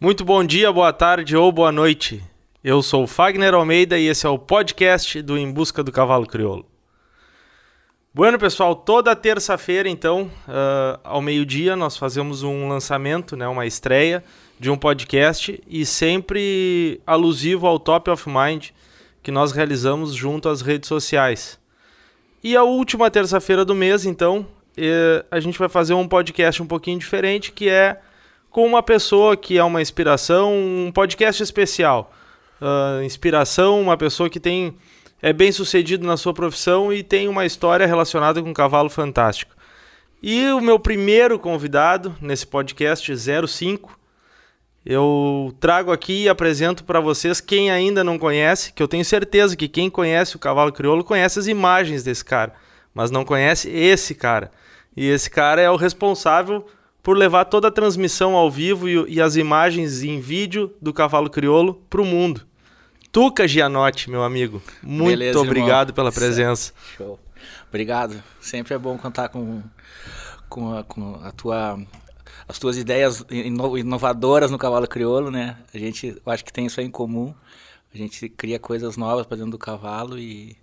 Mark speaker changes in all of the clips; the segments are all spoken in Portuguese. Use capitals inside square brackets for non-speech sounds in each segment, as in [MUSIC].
Speaker 1: Muito bom dia, boa tarde ou boa noite. Eu sou o Fagner Almeida e esse é o podcast do Em Busca do Cavalo Crioulo. Bueno, pessoal, toda terça-feira, então, uh, ao meio-dia, nós fazemos um lançamento, né, uma estreia de um podcast e sempre alusivo ao Top of Mind que nós realizamos junto às redes sociais. E a última terça-feira do mês, então, eh, a gente vai fazer um podcast um pouquinho diferente, que é com uma pessoa que é uma inspiração, um podcast especial. Uh, inspiração, uma pessoa que tem é bem sucedido na sua profissão e tem uma história relacionada com um cavalo fantástico. E o meu primeiro convidado nesse podcast 05, eu trago aqui e apresento para vocês quem ainda não conhece, que eu tenho certeza que quem conhece o cavalo crioulo conhece as imagens desse cara, mas não conhece esse cara. E esse cara é o responsável por levar toda a transmissão ao vivo e, e as imagens em vídeo do cavalo crioulo para o mundo. Tuca Gianotti, meu amigo, muito Beleza, obrigado irmão. pela presença.
Speaker 2: Show. Obrigado. Sempre é bom contar com, com, a, com a tua as tuas ideias inovadoras no cavalo crioulo, né? A gente, eu acho que tem isso aí em comum. A gente cria coisas novas para dentro do cavalo e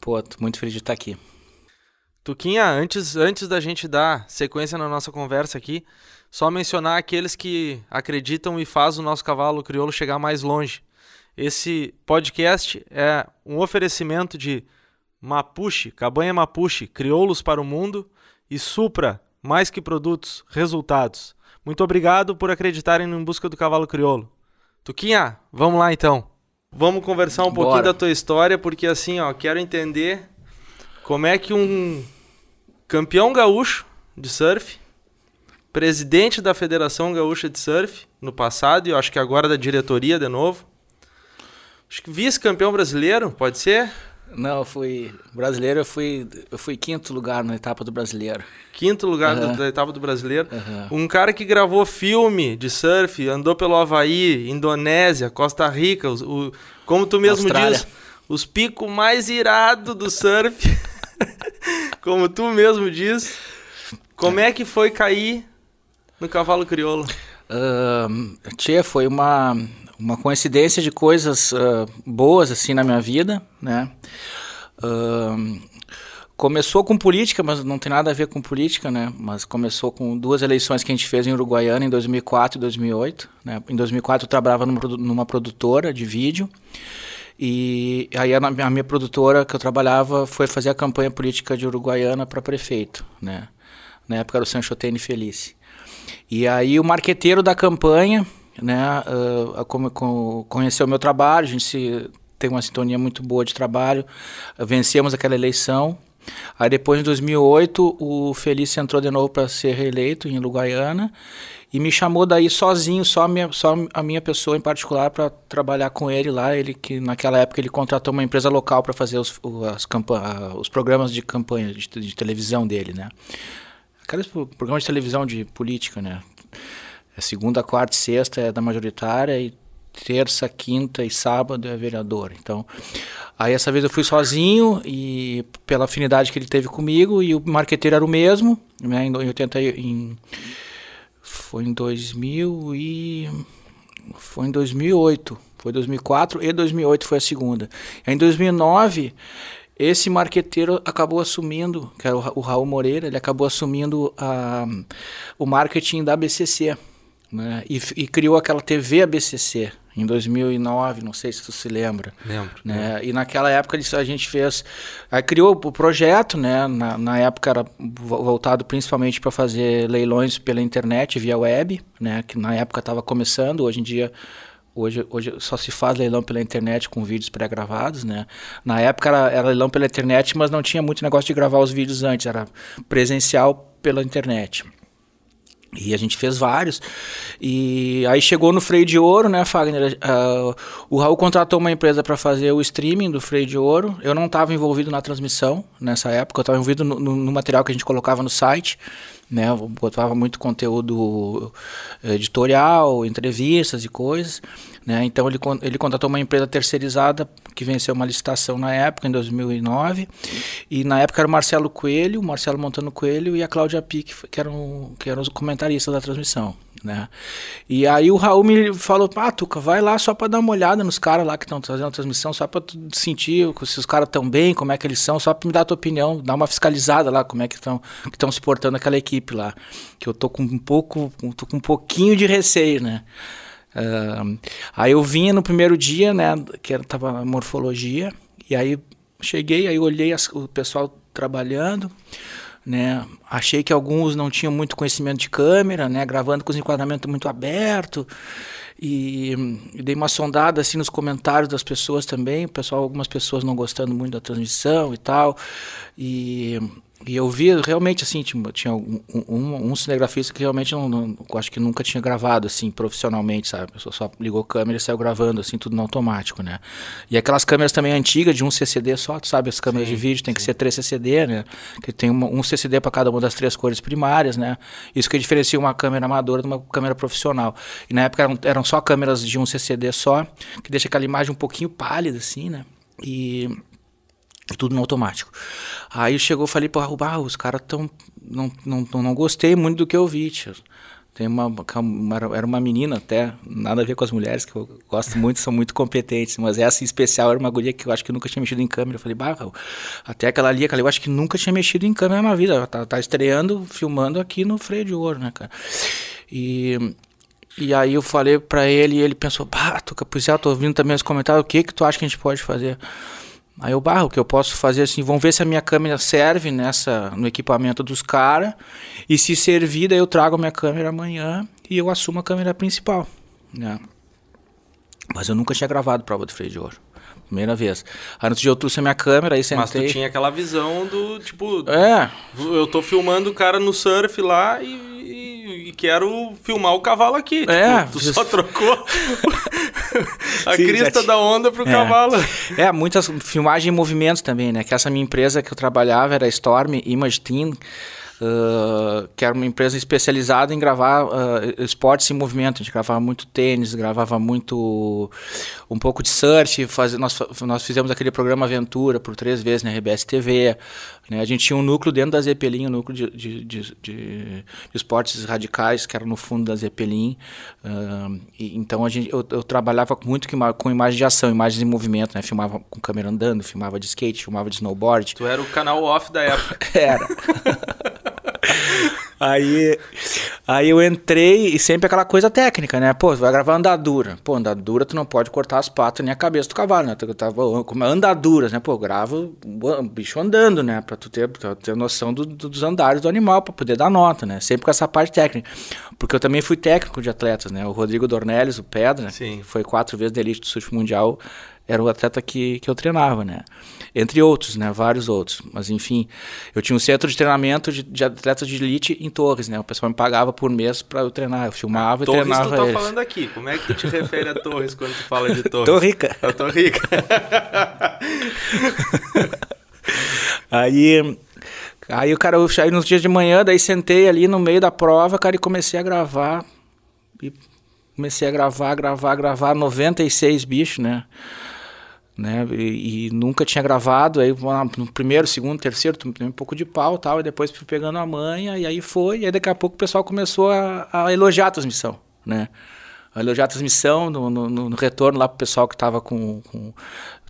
Speaker 2: pô, tô muito feliz de estar aqui.
Speaker 1: Tuquinha, antes, antes da gente dar sequência na nossa conversa aqui, só mencionar aqueles que acreditam e faz o nosso cavalo crioulo chegar mais longe. Esse podcast é um oferecimento de Mapuche, Cabanha Mapuche, Crioulos para o Mundo e Supra, mais que produtos, resultados. Muito obrigado por acreditarem no Em Busca do Cavalo Crioulo. Tuquinha, vamos lá então. Vamos conversar um Bora. pouquinho da tua história, porque assim, ó, quero entender como é que um campeão gaúcho de surf, presidente da Federação Gaúcha de Surf no passado e eu acho que agora da diretoria de novo. Acho que vice-campeão brasileiro, pode ser?
Speaker 2: Não, eu fui brasileiro, eu fui eu fui quinto lugar na etapa do brasileiro.
Speaker 1: Quinto lugar uhum. da etapa do brasileiro. Uhum. Um cara que gravou filme de surf, andou pelo Havaí, Indonésia, Costa Rica, os, o, como tu mesmo Austrália. diz, os picos mais irados do surf. [LAUGHS] [LAUGHS] Como tu mesmo diz, como é que foi cair no cavalo crioulo?
Speaker 2: Uh, tia, foi uma, uma coincidência de coisas uh, boas assim na minha vida, né? Uh, começou com política, mas não tem nada a ver com política, né? Mas começou com duas eleições que a gente fez em Uruguaiana em 2004 e 2008. Né? Em 2004 eu trabalhava numa produtora de vídeo e aí a, a, minha produtora que eu trabalhava foi fazer a campanha política de Uruguaiana para prefeito, né? Na época era o Sancho Tene Felice. E aí o marqueteiro da campanha, né, uh, conheceu o meu trabalho, a gente se, tem uma sintonia muito boa de trabalho, vencemos aquela eleição. Aí depois, em 2008, o Felice entrou de novo para ser reeleito em Uruguaiana e me chamou daí sozinho, só a minha, só a minha pessoa em particular para trabalhar com ele lá. Ele que naquela época ele contratou uma empresa local para fazer os, as os programas de campanha de, de, televisão dele, né? Aqueles programas de televisão de política, né? É segunda, quarta e sexta é da majoritária e terça, quinta e sábado é vereador. Então, aí essa vez eu fui sozinho e pela afinidade que ele teve comigo e o marqueteiro era o mesmo, né? Em 80 em foi em 2000 e foi em 2008, foi 2004 e 2008 foi a segunda. Em 2009 esse marqueteiro acabou assumindo, que era o Raul Moreira, ele acabou assumindo a, o marketing da BCC, né? E, e, criou aquela TV ABCC, em 2009, não sei se tu se lembra.
Speaker 1: Lembro.
Speaker 2: Né? Lembro. E naquela época a gente fez, aí criou o projeto, né? Na, na época era voltado principalmente para fazer leilões pela internet, via web, né? Que na época estava começando, hoje em dia Hoje, hoje só se faz leilão pela internet com vídeos pré-gravados, né? Na época era, era, leilão pela internet, mas não tinha muito negócio de gravar os vídeos antes, era presencial pela internet. E a gente fez vários. E aí chegou no Freio de Ouro, né, Fagner? Uh, o Raul contratou uma empresa para fazer o streaming do Freio de Ouro. Eu não estava envolvido na transmissão nessa época, eu estava envolvido no, no, no, material que a gente colocava no site. Né, eu botava muito conteúdo editorial, entrevistas e coisas. Né? Então ele, ele contratou uma empresa terceirizada que venceu uma licitação na época, em 2009. E na época era o Marcelo Coelho, o Marcelo Montano Coelho e a Cláudia Pique, que eram, que eram os comentaristas da transmissão. Né? E aí o Raul me falou, ah, Tuca, vai lá só para dar uma olhada nos caras lá que estão fazendo a transmissão, só para sentir se os caras estão bem, como é que eles são, só para me dar a tua opinião, dar uma fiscalizada lá, como é que estão que estão se portando aquela equipe lá, que eu tô com um pouco, tô com um pouquinho de receio, né? Uh, aí eu vinha no primeiro dia, né, que era, tava morfologia, e aí cheguei, aí olhei as, o pessoal trabalhando, né? Achei que alguns não tinham muito conhecimento de câmera, né? Gravando com os enquadramentos muito aberto e, e, dei uma sondada assim nos comentários das pessoas também, pessoal, algumas pessoas não gostando muito da transmissão e tal. E e eu vi realmente assim, tinha, tinha um, um, um, cinegrafista que realmente não, não, acho que nunca tinha gravado assim profissionalmente, sabe? A pessoa só ligou a câmera e saiu gravando assim, tudo no automático, né? E aquelas câmeras também antigas de um CCD só, tu sabe, as câmeras sim, de vídeo tem sim. que ser três CCD, né? Que tem uma, um CCD para cada uma das três cores primárias, né? Isso que diferencia uma câmera amadora de uma câmera profissional. E na época eram, eram só câmeras de um CCD só, que deixa aquela imagem um pouquinho pálida assim, né? E tudo no automático. Aí chegou, falei para ah, os caras tão não, não, não gostei muito do que eu vi, tio. Tem uma, era uma menina até, nada a ver com as mulheres que eu gosto muito, são muito competentes, mas essa em especial era uma guria que eu acho que nunca tinha mexido em câmera. Eu falei, bah, até aquela ali, aquela eu acho que nunca tinha mexido em câmera na vida. Ela tá, tá estreando, filmando aqui no freio de ouro, né, cara? E e aí eu falei para ele e ele pensou, bah, tu, pois é, tô ouvindo também os comentários, o que que tu acha que a gente pode fazer? Aí eu barro, o que eu posso fazer assim, vamos ver se a minha câmera serve nessa no equipamento dos caras. E se servir, daí eu trago a minha câmera amanhã e eu assumo a câmera principal. Né? Mas eu nunca tinha gravado prova do freio de ouro. Primeira vez. Aí no outro dia eu trouxe a minha câmera, aí sentei...
Speaker 1: Mas tu tinha aquela visão do, tipo...
Speaker 2: É.
Speaker 1: Eu tô filmando o cara no surf lá e e quero filmar o cavalo aqui.
Speaker 2: É,
Speaker 1: tipo, tu só trocou [LAUGHS] a Sim, crista da onda pro é. cavalo.
Speaker 2: É, muitas filmagens em movimentos também, né? Que essa minha empresa que eu trabalhava era Storm Image Team. Uh, que era uma empresa especializada em gravar uh, esportes em movimento. A gente gravava muito tênis, gravava muito um pouco de surf. Faz, nós, nós fizemos aquele programa Aventura por três vezes na RBS TV. Né? A gente tinha um núcleo dentro da Zeppelin, um núcleo de, de, de, de esportes radicais que era no fundo da Zeppelin. Uh, e, então a gente, eu, eu, trabalhava muito com, com imagens de ação, imagens em movimento. Né? Filmava com câmera andando, filmava de skate, filmava de snowboard.
Speaker 1: Tu era o canal off da época. [LAUGHS]
Speaker 2: era. [LAUGHS] aí, aí eu entrei e sempre aquela coisa técnica, né? Pô, vai gravar andadura. Pô, andadura tu não pode cortar as patas nem a cabeça do cavalo, né? Tu tava como andaduras, né? Pô, grava o bicho andando, né? Pra tu ter, pra ter noção do, do, dos andares do animal, pra poder dar nota, né? Sempre com essa parte técnica. Porque eu também fui técnico de atletas, né? O Rodrigo Dornelles, o Pedra, Sim. que foi quatro vezes da elite do surf mundial, era o atleta que, que eu treinava, né? Entre outros, né? Vários outros. Mas, enfim, eu tinha um centro de treinamento de, de atletas de elite em Torres, né? O pessoal me pagava por mês para eu treinar. Eu filmava
Speaker 1: ah,
Speaker 2: e Torres treinava
Speaker 1: tu tá
Speaker 2: eles.
Speaker 1: falando aqui. Como é que tu te refere a Torres quando tu fala de Torres?
Speaker 2: Tô rica.
Speaker 1: Eu tô rica. [LAUGHS]
Speaker 2: aí... Aí o cara, eu saí nos dias de manhã, daí sentei ali no meio da prova, cara, e comecei a gravar. E comecei a gravar, gravar, gravar 96 bichos, né? Né? E, e, nunca tinha gravado, aí no primeiro, segundo, terceiro, um pouco de pau tal, e depois fui pegando a manha, e aí foi, e aí daqui a pouco o pessoal começou a, a elogiar a transmissão, né? A elogiar a transmissão no, no, no retorno lá pro pessoal que estava com, com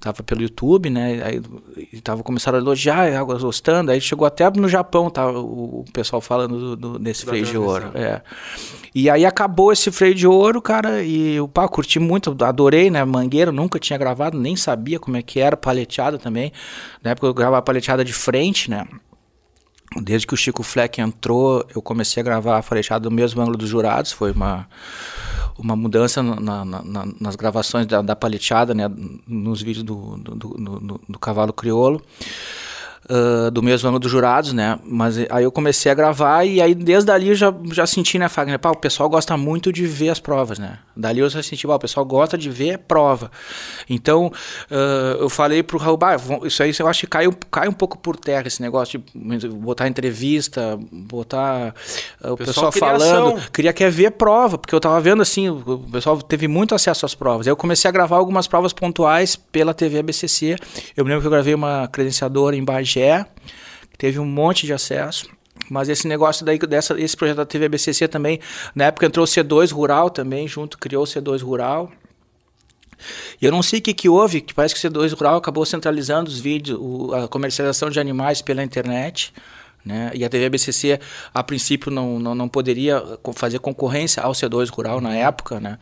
Speaker 2: tava pelo YouTube, né? Aí tava começando a elogiar, água gostando. Aí chegou até no Japão, tá? O, o pessoal falando do, do, desse da freio de ouro. É. E aí acabou esse freio de ouro, cara, e o pá, curti muito, adorei, né? Mangueira, nunca tinha gravado, nem sabia como é que era, paleteada também. Na época eu gravava paleteada de frente, né? Desde que o Chico Fleck entrou, eu comecei a gravar a paleteada do mesmo ângulo dos jurados, foi uma uma mudança na, na, nas gravações da, da paleteada, né, nos vídeos do, do, do, do Cavalo Criolo uh, do mesmo ano dos jurados, né? Mas aí eu comecei a gravar e aí desde ali eu já, já senti, né, Fagner? Pá, o pessoal gosta muito de ver as provas, né? Dali eu já senti, pá, o pessoal gosta de ver prova. Então uh, eu falei pro Raul, bah, isso aí eu acho que cai, cai um pouco por terra esse negócio de botar entrevista, botar uh, o pessoal, pessoal falando. Ação. Queria quer ver prova, porque eu tava vendo assim, o pessoal teve muito acesso às provas. Aí eu comecei a gravar algumas provas pontuais pela TV ABCC. Eu me lembro que eu gravei uma credenciadora em Bagé que teve um monte de acesso. mas esse negócio daí, dessa, esse projeto da TV BCC também, na época entrou o C2 Rural também, junto, criou o C2 Rural. E eu não sei o que, que houve, que parece que o C2 Rural acabou centralizando os vídeos, o, a comercialização de animais pela internet. Né? E a TV BCC, a princípio, não, não, não poderia fazer concorrência ao C2 Rural na época. Né?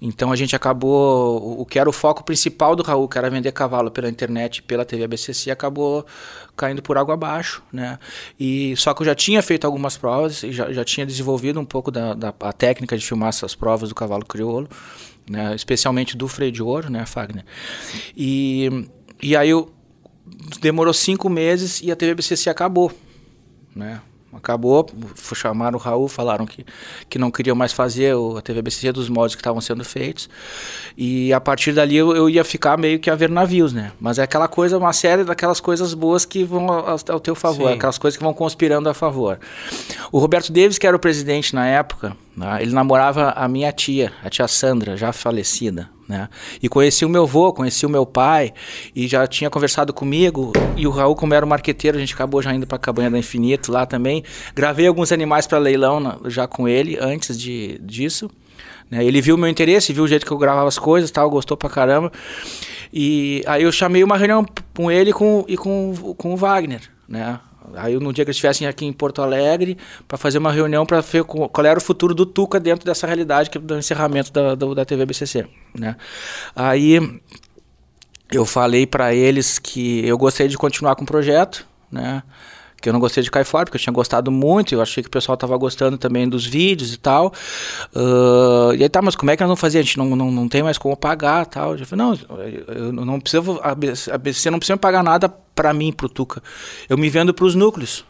Speaker 2: Então a gente acabou. O que era o foco principal do Raul, que era vender cavalo pela internet pela TV BCC, acabou caindo por água abaixo. Né? E, só que eu já tinha feito algumas provas, já, já tinha desenvolvido um pouco da, da a técnica de filmar essas provas do cavalo crioulo, né? especialmente do freio de ouro, né, Fagner? E, e aí eu, demorou cinco meses e a TV BCC acabou né? Acabou, chamaram o Raul, falaram que, que não queriam mais fazer a TVBC dos modos que estavam sendo feitos. E a partir dali eu, eu, ia ficar meio que a ver navios, né? Mas é aquela coisa, uma série daquelas coisas boas que vão ao, ao teu favor, Sim. aquelas coisas que vão conspirando a favor. O Roberto Davis, que era o presidente na época, né, ele namorava a minha tia, a tia Sandra, já falecida. Né? E conheci o meu avô, conheci o meu pai e já tinha conversado comigo. E o Raul, como era o marqueteiro, a gente acabou já indo para a Cabanha da Infinito lá também. Gravei alguns animais para leilão na, já com ele antes de, disso. Né? Ele viu o meu interesse, viu o jeito que eu gravava as coisas, tal, gostou pra caramba. E aí eu chamei uma reunião com ele com, e com, com o Wagner. Né? Aí no dia que eles estivessem aqui em Porto Alegre para fazer uma reunião para ver qual era o futuro do Tuca dentro dessa realidade que é do encerramento da, da, da TV BCC, né? Aí eu falei para eles que eu gostaria de continuar com o projeto, né? Que eu não gostei de cair fora, porque eu tinha gostado muito, eu achei que o pessoal estava gostando também dos vídeos e tal. Uh, e aí, tá, mas como é que nós vamos fazer? A gente não, não, não tem mais como pagar tal. Eu falei, não, eu não preciso, a BC não precisa pagar nada para mim, pro Tuca. Eu me vendo para os núcleos.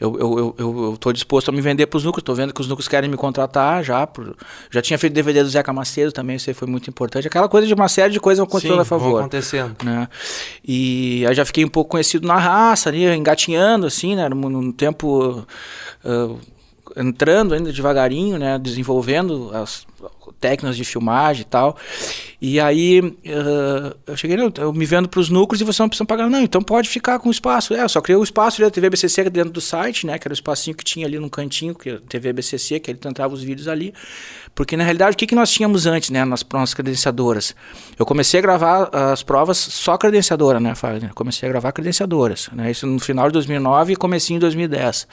Speaker 2: Eu, eu, eu, eu tô disposto a me vender para os núcleos, estou vendo que os núcleos querem me contratar já. Por, já tinha feito DVD do Zeca Macedo também, isso aí foi muito importante. Aquela coisa de uma série de coisas acontecendo a favor.
Speaker 1: acontecendo.
Speaker 2: Né? E aí já fiquei um pouco conhecido na raça, ali, engatinhando, assim, né? Num, tempo. Uh, entrando ainda devagarinho, né? Desenvolvendo as técnicas de filmagem e tal. E aí uh, eu cheguei, não, eu me vendo para os núcleos e você não precisa pagar, não, então pode ficar com o espaço. É, eu só criei o espaço da TV BCC dentro do site, né, que era o espacinho que tinha ali no cantinho, que TV BCC, que ele entrava os vídeos ali. Porque na realidade o que, que nós tínhamos antes, né, nas nossas credenciadoras? Eu comecei a gravar as provas só credenciadora, né, Fagner? Comecei a gravar credenciadoras, né, isso no final de 2009 e comecinho de 2010.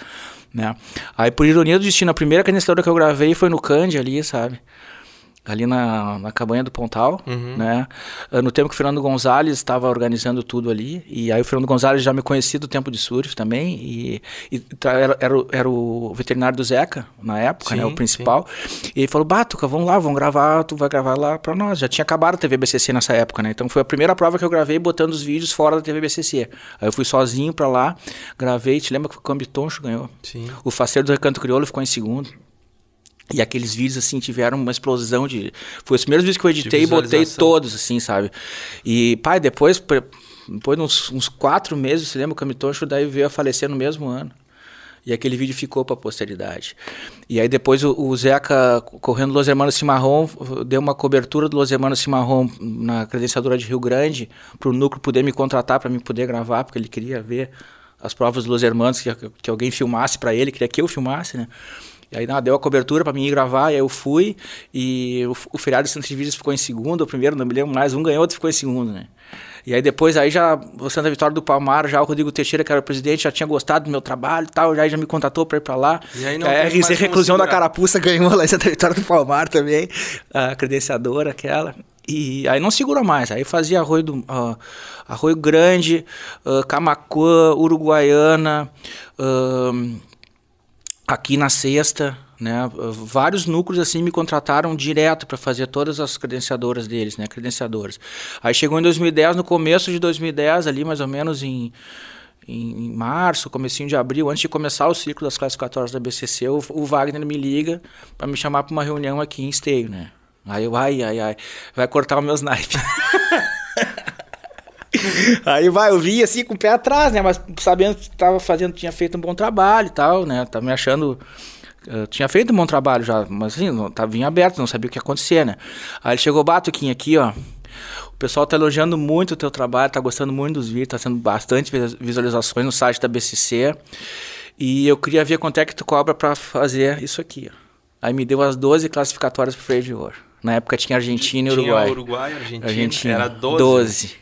Speaker 2: Né? Aí, por ironia do destino, a primeira credenciadora que eu gravei foi no Candy ali, sabe? Ali na, na cabanha do Pontal, uhum. né? Ah, no tempo que o Fernando Gonzalez estava organizando tudo ali, e aí o Fernando Gonzalez já me conhecia do tempo de surf também, e, e era, era, era, o veterinário do Zeca, na época, sim, né? O principal. Sim. E ele falou, Batuca, vamos lá, vamos gravar, tu vai gravar lá pra nós. Já tinha acabado a TV BCC nessa época, né? Então foi a primeira prova que eu gravei botando os vídeos fora da TV BCC. Aí eu fui sozinho pra lá, gravei, te lembra que o Cambitoncho ganhou?
Speaker 1: Sim.
Speaker 2: O Faceiro do Recanto Crioulo ficou em segundo. E aqueles vídeos, assim, tiveram uma explosão de. Foi os primeiros vídeos que eu editei e botei todos, assim, sabe? E, pai, depois, depois de uns, uns quatro meses, você lembra, o Camitoncho daí veio a falecer no mesmo ano. E aquele vídeo ficou para a posteridade. E aí depois o, o, Zeca, correndo Los Hermanos Cimarrón, deu uma cobertura do Los Hermanos Cimarrón na credenciadora de Rio Grande, para o núcleo poder me contratar, para mim poder gravar, porque ele queria ver as provas do Los Hermanos, que, que alguém filmasse para ele, queria que eu filmasse, né? E aí não, deu a cobertura para mim ir gravar, e aí eu fui, e o, o feriado de Santa Vídeos ficou em segundo, o primeiro, não me lembro mais, um ganhou, outro ficou em segundo, né? E aí depois aí já, o Santa Vitória do Palmar, já o Rodrigo Teixeira, que era o presidente, já tinha gostado do meu trabalho e tal, já, já me contatou para ir para lá.
Speaker 1: E aí não
Speaker 2: a RC Reclusão da Carapuça ganhou lá [LAUGHS] em Santa Vitória do Palmar também, a credenciadora aquela. E aí não segura mais, aí fazia arroio, do, uh, arroio Grande, uh, Camacuã, Uruguaiana, uh, aqui na sexta, né, vários núcleos assim me contrataram direto para fazer todas as credenciadoras deles, né, credenciadoras. Aí chegou em 2010, no começo de 2010, ali mais ou menos em, em, março, comecinho de abril, antes de começar o ciclo das classificatórias da BCC, o, o Wagner me liga para me chamar para uma reunião aqui em Esteio, né. Aí eu, ai, ai, ai, vai cortar os meus naipes. [LAUGHS] [LAUGHS] Aí vai, eu vi assim com o pé atrás, né? Mas sabendo que tava fazendo, tinha feito um bom trabalho e tal, né? Tava me achando. Eu tinha feito um bom trabalho já, mas assim, não, tava vinha aberto, não sabia o que ia acontecer, né? Aí ele chegou, Batuquinho, aqui, ó. O pessoal tá elogiando muito o teu trabalho, tá gostando muito dos vídeos, tá sendo bastante visualizações no site da BCC. E eu queria ver quanto é que tu cobra para fazer isso aqui. Ó. Aí me deu as 12 classificatórias pro freio de ouro. Na época tinha Argentina e Uruguai.
Speaker 1: Tinha Uruguai, Argentina,
Speaker 2: Argentina.
Speaker 1: era 12.
Speaker 2: 12.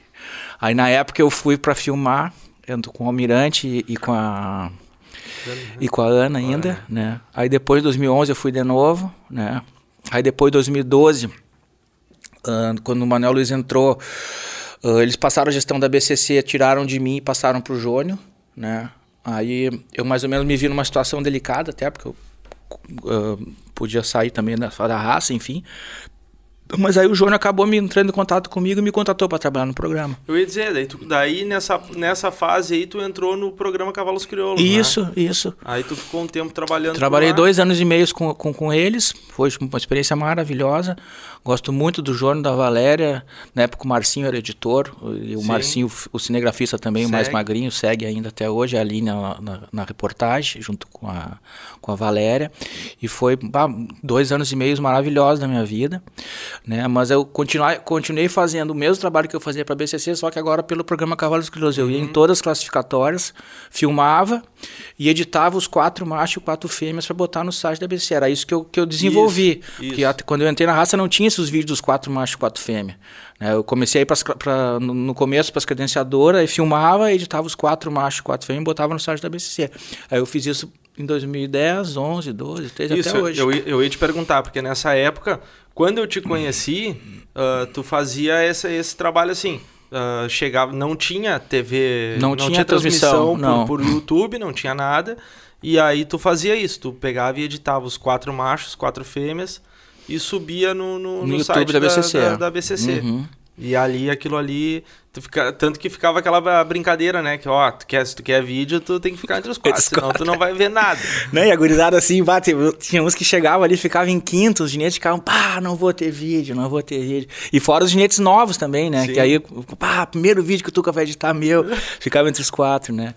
Speaker 2: Aí na época eu fui para filmar, ando com o Almirante e, e com a e com a Ana ainda, né? Aí depois de 2011 eu fui de novo, né? Aí depois de 2012, uh, quando o Manuel Luiz entrou, uh, eles passaram a gestão da BCC, tiraram de mim e passaram pro Jônio, né? Aí eu mais ou menos me vi numa situação delicada até, porque eu uh, podia sair também da, da raça, enfim. Mas aí o Júnior acabou me entrando em contato comigo e me contratou para trabalhar no programa.
Speaker 1: Eu ia dizer, daí, tu, daí nessa, nessa fase aí tu entrou no programa Cavalos Crioulos,
Speaker 2: Isso,
Speaker 1: né?
Speaker 2: isso.
Speaker 1: Aí tu ficou um tempo trabalhando
Speaker 2: Trabalhei dois anos e meio com, com, com eles, foi uma experiência maravilhosa. Gosto muito do Júnior, da Valéria. Na época o Marcinho era editor, e o
Speaker 1: Sim.
Speaker 2: Marcinho, o cinegrafista também, o mais
Speaker 1: Segue.
Speaker 2: magrinho, segue ainda até hoje a linha na, na, na reportagem, junto com a, com a Valéria. E foi bah, dois anos e meio maravilhosos da minha vida. Né? Mas eu continuai, continuei fazendo o mesmo trabalho que eu fazia para a BCC, só que agora pelo programa Cavalos Crioulos. Eu ia em todas as classificatórias, filmava e editava os quatro machos e quatro fêmeas para botar no site da BCC. Era isso que eu, que eu desenvolvi.
Speaker 1: Isso,
Speaker 2: Porque
Speaker 1: isso.
Speaker 2: até quando eu entrei na raça não tinha esses vídeos dos quatro machos e quatro fêmeas. Né? Eu comecei pras, pra, no, começo para as credenciadoras, e filmava, editava os quatro machos e quatro fêmeas e botava no site da BCC. Aí eu fiz isso em 2010, 11, 12, 13,
Speaker 1: Isso,
Speaker 2: até hoje.
Speaker 1: Eu, ia- eu ia te perguntar, porque nessa época, quando eu te conheci, ah, tu fazia esse, esse trabalho assim. ah, chegava, não tinha TV,
Speaker 2: Não tinha transmissão,
Speaker 1: por-
Speaker 2: não.
Speaker 1: Por, YouTube, não tinha nada. E aí tu fazia isso, tu pegava e editava os quatro machos, quatro fêmeas e subia no, no,
Speaker 2: No
Speaker 1: no
Speaker 2: YouTube
Speaker 1: site
Speaker 2: da BCC.
Speaker 1: Da, da BCC.
Speaker 2: Uhum.
Speaker 1: E ali, aquilo ali, tu fica, tanto que ficava aquela brincadeira, né? Que, ó, tu quer, se tu quer vídeo, tu tem que ficar entre os quatro, senão tu não vai ver nada. [LAUGHS]
Speaker 2: Né? E a gurizada assim, bate, tinha uns que chegavam ali, ficavam em quinto, os ginetes ficavam, pá, não vou ter vídeo, não vou ter vídeo. E fora os ginetes novos também, né?
Speaker 1: Sim.
Speaker 2: Que aí, pá, primeiro vídeo que o Tuca vai editar meu, [LAUGHS] ficava entre os quatro, né?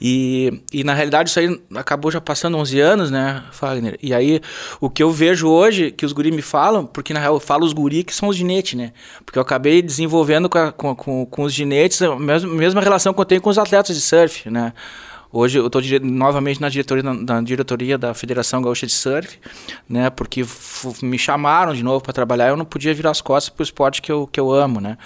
Speaker 2: E, e na realidade isso aí acabou já passando 11 anos, né, Fagner? E aí o que eu vejo hoje, que os guri me falam, porque na real eu falo os guri que são os ginetes, né? Porque eu acabei desenvolvendo com, a- com, com, com os ginetes a mesma, mesma relação que eu tenho com os atletas de surf, né? Hoje eu estou novamente na diretoria, na, na diretoria da Federação Gaúcha de Surf, né? Porque me chamaram de novo para trabalhar, eu não podia virar as costas para o esporte que eu, que eu amo, né?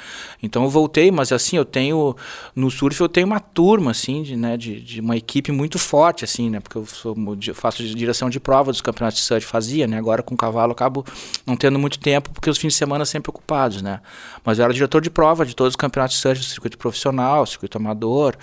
Speaker 2: Então eu voltei, mas assim, eu tenho no surf eu tenho uma turma assim, de, né, de, de uma equipe muito forte assim, né? Porque eu sou, eu faço direção de prova dos campeonatos de surf, fazia, né? Agora com o cavalo acabo não tendo muito tempo porque os fins de semana sempre ocupados, né? Mas eu era diretor de prova de todos os campeonatos de surf, circuito profissional, circuito amador,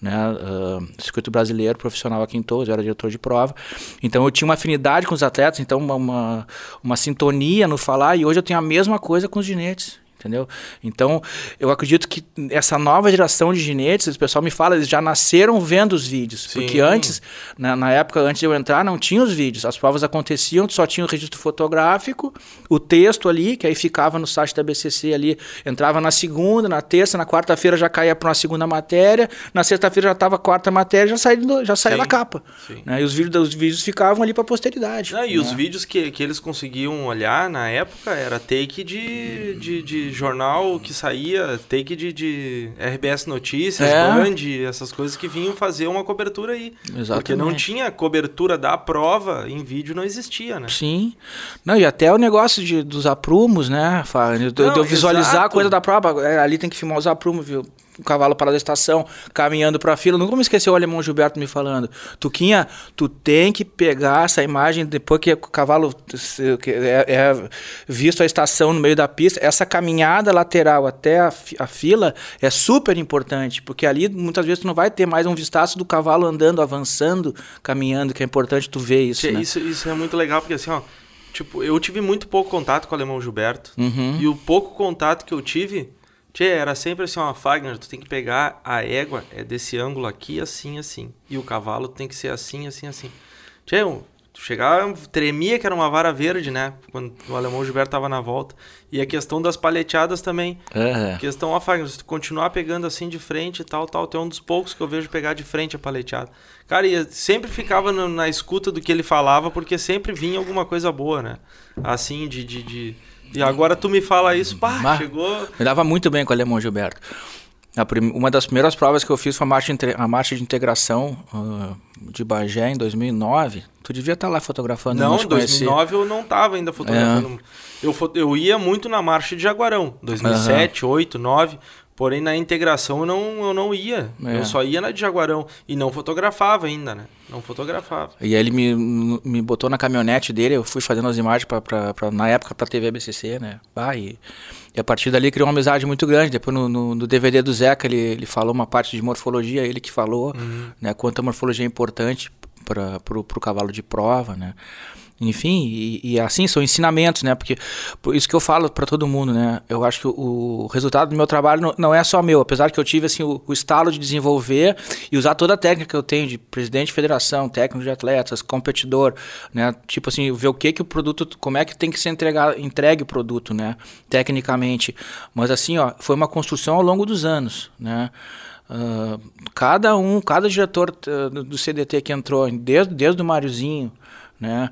Speaker 2: né, uh, circuito brasileiro profissional aqui em Torres, eu era diretor de prova. Então eu tinha uma afinidade com os atletas, então uma, uma, uma sintonia no falar, e hoje eu tenho a mesma coisa com os ginetes. Entendeu? Então, eu acredito que essa nova geração de ginetes, o pessoal me fala, eles já nasceram vendo os vídeos.
Speaker 1: Sim.
Speaker 2: Porque antes, na, na época, antes de eu entrar, não tinha os vídeos. As provas aconteciam, só tinha o registro fotográfico, o texto ali, que aí ficava no site da BCC ali, entrava na segunda, na terça, na quarta-feira já caía para uma segunda matéria, na sexta-feira já estava a quarta matéria, já saía, já saía
Speaker 1: Sim,
Speaker 2: da capa. Né? E os vídeos, os vídeos ficavam ali para posteridade.
Speaker 1: Não, e os
Speaker 2: né?
Speaker 1: vídeos que, que eles conseguiam olhar na época era take de, de, de jornal que saía, take de, de RBS Notícias,
Speaker 2: É.
Speaker 1: Band, essas coisas que vinham fazer uma cobertura aí. Porque não
Speaker 2: Exatamente.
Speaker 1: tinha cobertura da prova em vídeo, não existia, né?
Speaker 2: Sim. Não, e até o negócio de, dos aprumos, né, Fábio? De,
Speaker 1: Não,
Speaker 2: de eu visualizar
Speaker 1: exato.
Speaker 2: a coisa da prova. É, ali tem que filmar os aprumos, viu? O cavalo parado da estação, caminhando pra fila. Nunca me esqueci o alemão Gilberto me falando. Tuquinha, tu tem que pegar essa imagem depois que o cavalo é, é visto a estação no meio da pista. Essa caminhada lateral até a, a fila é super importante, porque ali muitas vezes tu não vai ter mais um vistaço do cavalo andando, avançando, caminhando, que é importante tu ver isso.
Speaker 1: Tchê,
Speaker 2: né?
Speaker 1: isso, isso é muito legal, porque assim, ó, tipo, eu tive muito pouco contato com o Alemão Gilberto.
Speaker 2: Uhum.
Speaker 1: E o pouco contato que eu tive, tchê, era sempre assim, ó, Fagner, tu tem que pegar a égua, é desse ângulo aqui, assim, assim. E o cavalo tem que ser assim, assim, assim. Tchê, tu chegava, tremia que era uma vara verde, né? Quando o Alemão Gilberto tava na volta. E a questão das paleteadas também.
Speaker 2: É.
Speaker 1: Questão, ó, Fagner, se tu continuar pegando assim de frente e tal, tal, tu é um dos poucos que eu vejo pegar de frente a paleteada. Cara, e sempre ficava no- na escuta do que ele falava, porque sempre vinha alguma coisa boa, né? Assim, de. de, de- E agora tu me fala isso, pá,
Speaker 2: Bah.
Speaker 1: chegou.
Speaker 2: Me dava muito bem com o alemão Gilberto. prim... Uma das primeiras provas que eu fiz foi a marcha, a marcha de integração uh, de Bagé em 2009. Tu devia estar lá fotografando.
Speaker 1: Não, em 2009 eu não estava ainda fotografando. É. Eu, eu ia muito na marcha de Jaguarão, 2007, uhum. 8, 9. Porém, na integração eu não, eu não ia. É. Eu só ia na de Jaguarão. E não fotografava ainda, né? Não fotografava.
Speaker 2: E aí ele me, me botou na caminhonete dele, eu fui fazendo as imagens pra, pra, pra na época pra TV BCC, né? Ah, e, e, a partir dali criou uma amizade muito grande. Depois no, no, no, DVD do Zeca ele, ele falou uma parte de morfologia, ele que falou, uhum. né? Quanto a morfologia é importante para pro, pro cavalo de prova, né? Enfim, e, e, assim são ensinamentos, né? Porque por isso que eu falo para todo mundo, né? Eu acho que o, o resultado do meu trabalho não, não, é só meu, apesar que eu tive assim o, o, estalo de desenvolver e usar toda a técnica que eu tenho de presidente de federação, técnico de atletas, competidor, né? Tipo assim, ver o que que o produto, como é que tem que ser entregar, entregue o produto, né? Tecnicamente, mas assim, ó, foi uma construção ao longo dos anos, né? Uh, cada um, cada diretor uh, do CDT que entrou, desde, desde o Máriozinho, né?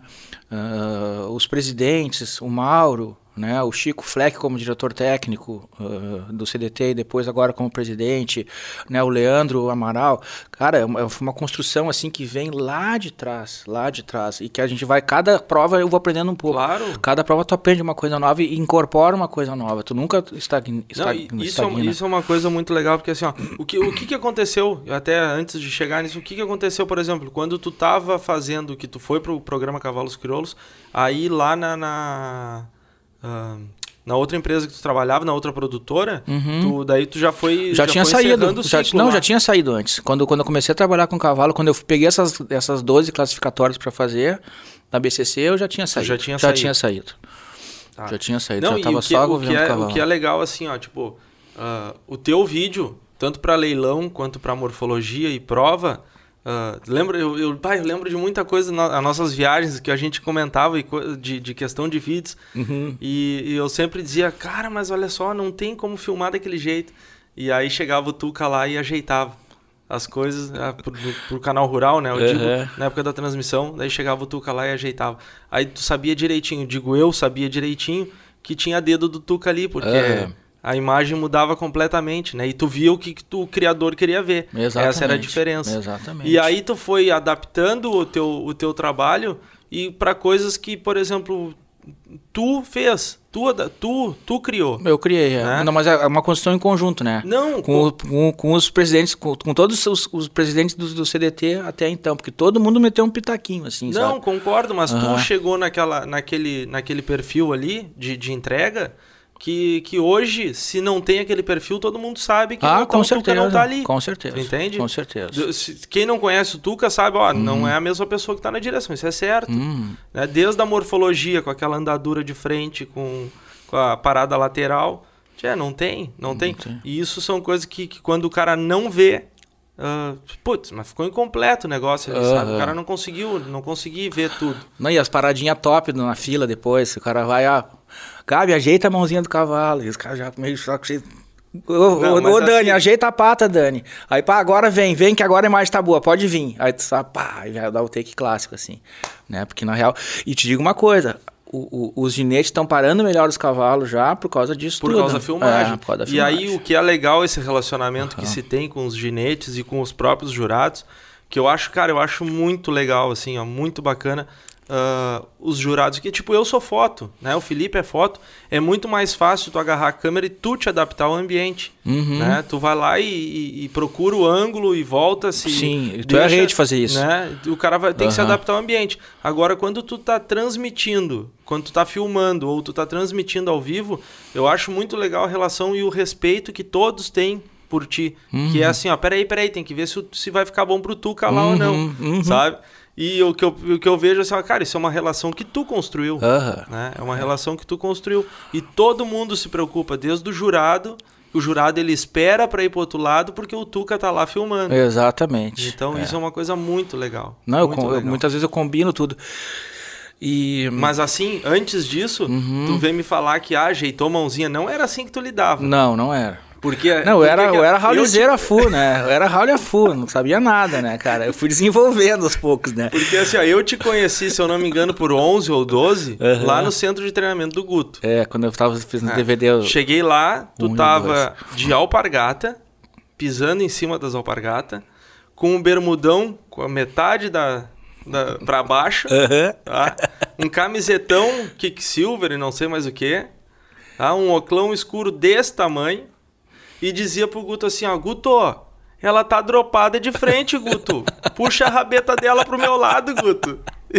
Speaker 2: Uh, os presidentes, o Mauro, né? O Chico Fleck como diretor técnico uh, do CDT e depois agora como presidente, né? O Leandro Amaral, cara, é uma, é uma, construção assim que vem lá de trás, lá de trás e que a gente vai cada prova eu vou aprendendo um pouco.
Speaker 1: Claro.
Speaker 2: Cada prova tu aprende uma coisa nova e incorpora uma coisa nova. Tu nunca estagna.
Speaker 1: Não, isso, é, isso é uma coisa muito legal porque assim, ó, o que o que, que aconteceu até antes de chegar nisso, o que, que aconteceu, por exemplo, quando tu tava fazendo que tu foi pro programa Cavalos Crioulos, aí lá na, na Uh, na outra empresa que tu trabalhava, na outra produtora, uhum. tu, daí tu já foi.
Speaker 2: Já, já tinha foi saído. Já, não, lá. já tinha saído antes. Quando, quando eu comecei a trabalhar com cavalo, quando eu peguei essas, essas 12 classificatórias para fazer na BCC, eu já tinha saído.
Speaker 1: já tinha
Speaker 2: já
Speaker 1: saído.
Speaker 2: Tinha saído. Tá. Já tinha saído.
Speaker 1: Não,
Speaker 2: já tava
Speaker 1: que,
Speaker 2: só
Speaker 1: o que, é, o que é legal, assim, ó, tipo, uh, o teu vídeo, tanto para leilão quanto para morfologia e prova, Uh, lembro, eu, eu, pai, eu lembro de muita coisa nas nossas viagens que a gente comentava de, de questão de vídeos. Uhum. E, e, eu sempre dizia, cara, mas olha só, não tem como filmar daquele jeito. E aí chegava o Tuca lá e ajeitava as coisas uh, pro, pro, canal rural, né? Eu uhum. digo, na época da transmissão, daí chegava o Tuca lá e ajeitava. Aí tu sabia direitinho, digo eu, sabia direitinho que tinha dedo do Tuca ali, porque. Uhum a imagem mudava completamente, né? E tu via o que, que tu, o criador queria ver. Exatamente. Essa era a diferença.
Speaker 2: Exatamente.
Speaker 1: E aí tu foi adaptando o teu, o teu trabalho e para coisas que, por exemplo, tu fez, tu, tu, tu criou.
Speaker 2: Eu criei, é. Né? Não, mas é uma construção em conjunto, né?
Speaker 1: Não.
Speaker 2: Com, com, com os presidentes, com, com todos os, os presidentes do, do, CDT até então, porque todo mundo meteu um pitaquinho, assim,
Speaker 1: Não,
Speaker 2: sabe?
Speaker 1: concordo, mas uhum. tu chegou naquela, naquele, naquele perfil ali de, de entrega que, que hoje, se não tem aquele perfil, todo mundo sabe que
Speaker 2: ah,
Speaker 1: não,
Speaker 2: com certeza,
Speaker 1: Tuca não tá ali.
Speaker 2: Com certeza.
Speaker 1: Entende?
Speaker 2: Com certeza.
Speaker 1: Quem não conhece o Tuca sabe, ó, hum. não é a mesma pessoa que está na direção, isso é certo. Hum. Né? Desde a morfologia, com aquela andadura de frente, com, com a parada lateral. É, não tem, não, não tem. tem. E isso são coisas que, que quando o cara não vê, Uh, putz, mas ficou incompleto o negócio, uhum. sabe? O cara não conseguiu, não consegui ver tudo.
Speaker 2: Não, e as paradinhas top na fila depois, o cara vai, ah, Gabi, ajeita a mãozinha do cavalo. E os caras já meio só que Ô, ô, ô Dani, assim... ajeita a pata, Dani. Aí, pá, agora vem, vem que agora a imagem tá boa, pode vir. Aí tu sabe, pá, e vai dar o take clássico, assim, né? Porque na real. E te digo uma coisa. O, o, os ginetes estão parando melhor os cavalos já por causa disso
Speaker 1: por
Speaker 2: tudo.
Speaker 1: Causa da filmagem. É, por causa da filmagem. E aí o que é legal esse relacionamento uhum. que se tem com os ginetes e com os próprios jurados, que eu acho, cara, eu acho muito legal, assim, ó, muito bacana uh, os jurados que, tipo, eu sou foto, né? O Felipe é foto. É muito mais fácil tu agarrar a câmera e tu te adaptar ao ambiente, uhum. né? Tu vai lá e, e, e, procura o ângulo e volta se...
Speaker 2: Sim, tu é deixa, é rei de fazer isso.
Speaker 1: Né? O cara vai ter uhum. que se adaptar ao ambiente. Agora, quando tu tá transmitindo, quando tu tá filmando ou tu tá transmitindo ao vivo, eu acho muito legal a relação e o respeito que todos têm por ti. Uhum. Que é assim, ó, peraí, peraí, tem que ver se, se vai ficar bom pro Tuca lá ou não, uhum, uhum. sabe? E o que eu, o que eu vejo é assim, cara, isso é uma relação que tu construiu. Uhum. Né? É uma relação que tu construiu. E todo mundo se preocupa, desde o jurado. O jurado ele espera para ir pro outro lado porque o Tuca tá lá filmando.
Speaker 2: Exatamente.
Speaker 1: Então é. isso é uma coisa muito legal.
Speaker 2: Não,
Speaker 1: muito
Speaker 2: eu, legal. muitas vezes eu combino tudo. E...
Speaker 1: Mas assim, antes disso, uhum. tu vem me falar que ah, ajeitou mãozinha. Não era assim que tu lidava.
Speaker 2: Não, não era.
Speaker 1: Porque.
Speaker 2: Não,
Speaker 1: eu
Speaker 2: era, eu era raulizeiro a full, né? Eu era raule a full, não sabia nada, né, cara? Eu fui desenvolvendo aos poucos, né?
Speaker 1: Porque assim, ó, eu te conheci, se eu não me engano, por 11 ou 12, uhum. lá no centro de treinamento do Guto.
Speaker 2: É, quando eu tava fazendo é. DVD. Eu...
Speaker 1: Cheguei lá, tu um tava de alpargata, pisando em cima das alpargatas, com um bermudão com a metade da, da para baixo,
Speaker 2: Aham.
Speaker 1: tá? um camisetão Kicksilver e não sei mais o que, tá? um oclão escuro desse tamanho, e dizia pro Guto assim, ó, Guto, ela tá dropada de frente, Guto. Puxa a rabeta dela pro meu lado, Guto. [LAUGHS]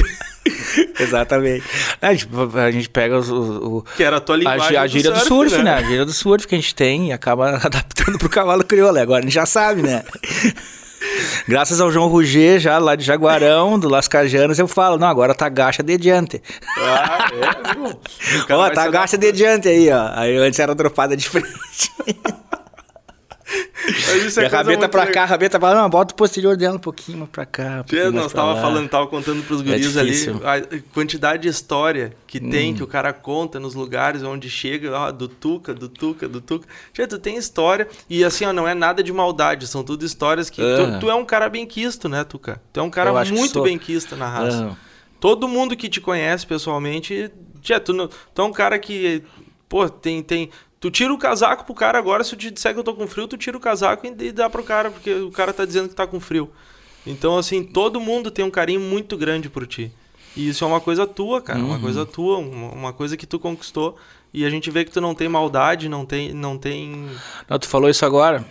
Speaker 2: Exatamente. A gente, a gente pega os- o, o-
Speaker 1: Que era a tua
Speaker 2: a,
Speaker 1: linguagem
Speaker 2: gi- a gíria do surf, né? A gíria do surf que a gente tem e acaba [LAUGHS] adaptando pro cavalo crioulo. Agora a gente já sabe, né? [LAUGHS] Graças ao João Ruger, já lá de Jaguarão, do Las Cajanas, eu falo, não, agora tá gacha de diante.
Speaker 1: Ah, é,
Speaker 2: Ó, tá gacha de diante aí, ó. Aí antes era dropada de frente.
Speaker 1: Mas
Speaker 2: E
Speaker 1: é
Speaker 2: rabeta pra
Speaker 1: legal.
Speaker 2: cá, a rabeta pra lá, não, bota o posterior dela um pouquinho mais pra cá. Um mais
Speaker 1: nós tava
Speaker 2: lá.
Speaker 1: falando, tava contando pros guris ali
Speaker 2: difícil. Hum.
Speaker 1: a quantidade de história que tem, que o cara conta nos lugares onde chega, ó, do Tuca, do Tuca, do Tuca. Tchê, tu tem história, e assim, ó, não é nada de maldade, são tudo histórias que... Tu, tu é um cara bem quisto, né, Tuca? Tu é um cara muito
Speaker 2: sou.
Speaker 1: bem quisto na raça. Todo mundo que te conhece pessoalmente, tchê, tu, não- tu é um cara que, pô, tem... tem Tu tira o casaco pro cara agora, se eu te disser que eu tô com frio, tu tira o casaco e dá pro cara, porque o cara tá dizendo que tá com frio. Então, assim, todo mundo tem um carinho muito grande por ti. E isso é uma coisa tua, cara. Uma coisa tua, uma, coisa que tu conquistou. E a gente vê que tu não tem maldade, não tem. Não tem...
Speaker 2: Não, tu falou isso agora.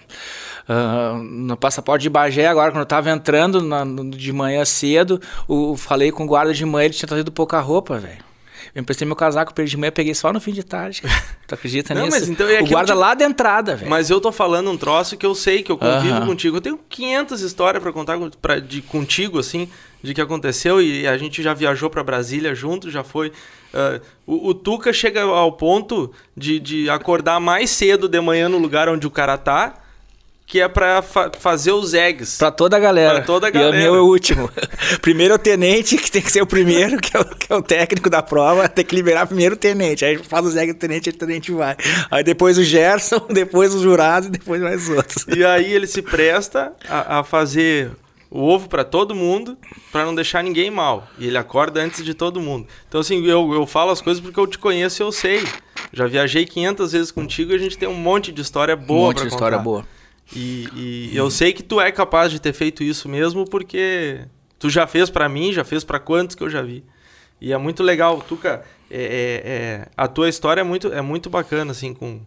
Speaker 2: Ah, no passaporte de Bagé, agora, quando eu tava entrando na- de manhã cedo, o, falei com o guarda de manhã, ele tinha trazido pouca roupa, velho. Eu emprestei meu casaco ele de manhã, peguei só no fim de tarde. [LAUGHS] Tu acredita
Speaker 1: Não,
Speaker 2: nisso?
Speaker 1: mas então é
Speaker 2: o guarda
Speaker 1: que-
Speaker 2: lá da entrada, velho.
Speaker 1: Mas eu tô falando um troço que eu sei, que eu convivo contigo. Eu tenho 500 histórias pra contar pra, de, contigo, assim, de que aconteceu. E a gente já viajou pra Brasília junto, já foi. ah, o, o Tuca chega ao ponto de, de acordar mais cedo de manhã no lugar onde o cara tá, que é pra fa- fazer os eggs.
Speaker 2: Pra toda a galera.
Speaker 1: Pra toda a
Speaker 2: E
Speaker 1: galera.
Speaker 2: o meu é o último. [LAUGHS] primeiro é o tenente, que tem que ser o primeiro, que é o, que é o técnico da prova, tem que liberar primeiro o tenente. Aí faz o Zé do tenente, aí o tenente vai. Aí depois o Gerson, [LAUGHS] depois o jurado e depois mais outros.
Speaker 1: E aí ele se presta a, a fazer o ovo pra todo mundo, pra não deixar ninguém mal. E ele acorda antes de todo mundo. Então, assim, eu, eu falo as coisas porque eu te conheço e eu sei. Já viajei 500 vezes contigo e a gente tem um monte de história boa
Speaker 2: um monte
Speaker 1: pra
Speaker 2: de história
Speaker 1: contar.
Speaker 2: boa.
Speaker 1: E, e eu sei que tu é capaz de ter feito isso mesmo porque tu já fez pra mim, já fez pra quantos que eu já vi. E é muito legal, Tuca, é, é- é- a tua história é muito, é muito bacana, assim, com...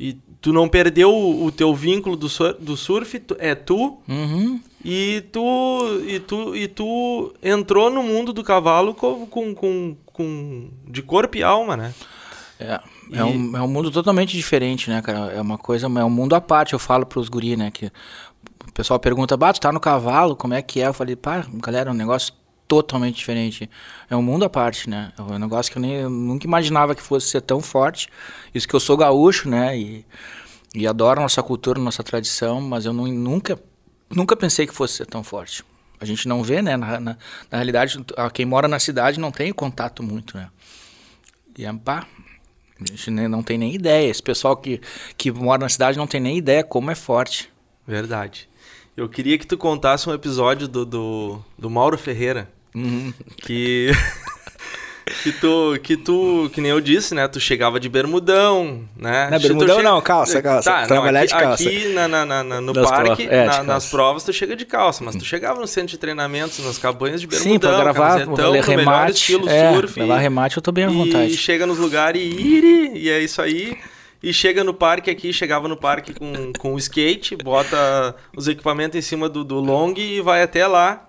Speaker 1: E tu não perdeu o, o teu vínculo do, sur- do surf, tu- é tu,
Speaker 2: Uhum.
Speaker 1: e tu, e tu, e tu entrou no mundo do cavalo com, com, com, com- de corpo e alma, né?
Speaker 2: É,
Speaker 1: E-
Speaker 2: é, um, é um mundo totalmente diferente, né, cara? É uma coisa, é um mundo à parte, eu falo pros guri, né? Que o pessoal pergunta, bah, tu tá no cavalo, como é que é? Eu falei, pá, galera, é um negócio totalmente diferente. É um mundo à parte, né? É um negócio que eu, nem, eu nunca imaginava que fosse ser tão forte. Isso que eu sou gaúcho, né? E, e adoro nossa cultura, nossa tradição, mas eu não, nunca, nunca pensei que fosse ser tão forte. A gente não vê, né? Na, na, na realidade, quem mora na cidade não tem contato muito, né? E é, pá, a gente não tem nem ideia. Esse pessoal que, que mora na cidade não tem nem ideia como é forte.
Speaker 1: Verdade. Eu queria que tu contasse um episódio do, do, do Mauro Ferreira. Que. [LAUGHS] que tu, que tu, que nem eu disse, né? Tu chegava de bermudão, né?
Speaker 2: Não,
Speaker 1: Tu
Speaker 2: bermudão
Speaker 1: chega-
Speaker 2: não, calça, calça.
Speaker 1: Tá, não,
Speaker 2: Trabalhar
Speaker 1: aqui,
Speaker 2: de calça.
Speaker 1: aqui na, na- na- no
Speaker 2: Nas
Speaker 1: parque,
Speaker 2: é,
Speaker 1: na- nas provas, tu chega de calça, mas tu chegava no centro de treinamentos, nas cabanhas de bermudão,
Speaker 2: Sim, pra gravar,
Speaker 1: camisetão,
Speaker 2: ler remate.
Speaker 1: estilo
Speaker 2: É,
Speaker 1: surf.
Speaker 2: levar remate eu tô bem à
Speaker 1: e
Speaker 2: vontade.
Speaker 1: chega nos lugares e iri, e é isso aí. E chega no parque aqui, chegava no parque com, com o skate, bota os equipamentos em cima do, do long e vai até lá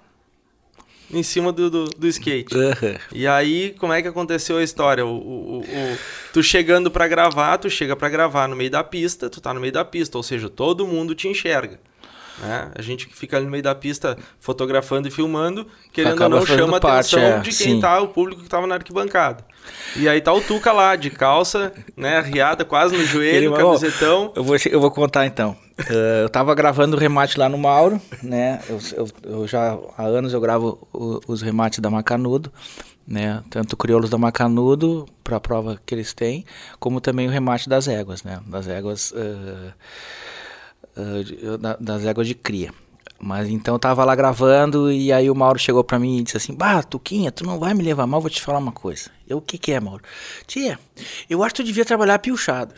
Speaker 1: em cima do, do, do skate.
Speaker 2: Aham.
Speaker 1: E aí, como é que aconteceu a história? O, o- o- o- tu chegando pra gravar, tu chega pra gravar no meio da pista, tu tá no meio da pista, ou seja, todo mundo te enxerga. Né? A gente que fica ali no meio da pista fotografando e filmando, querendo
Speaker 2: Acaba
Speaker 1: ou não, chama a
Speaker 2: parte,
Speaker 1: atenção
Speaker 2: é,
Speaker 1: de quem
Speaker 2: sim.
Speaker 1: tá, o público que tava na arquibancada. E aí tá o Tuca lá, de calça, né, riada quase no joelho,
Speaker 2: ó,
Speaker 1: camisetão.
Speaker 2: Eu vou, eu vou contar então. Eh, eu tava gravando o remate lá no Mauro, né? Eu, eu- eu já há anos eu gravo o- os remates da Macanudo, né? Tanto crioulos da Macanudo para a prova que eles têm, como também o remate das éguas, né? Das éguas da- das éguas de cria. Mas então eu tava lá gravando e aí o Mauro chegou pra mim e disse assim: Bah, Tuquinha, tu não vai me levar mal, vou te falar uma coisa. Eu, o que que é, Mauro? Tia, eu acho que tu devia trabalhar piochado.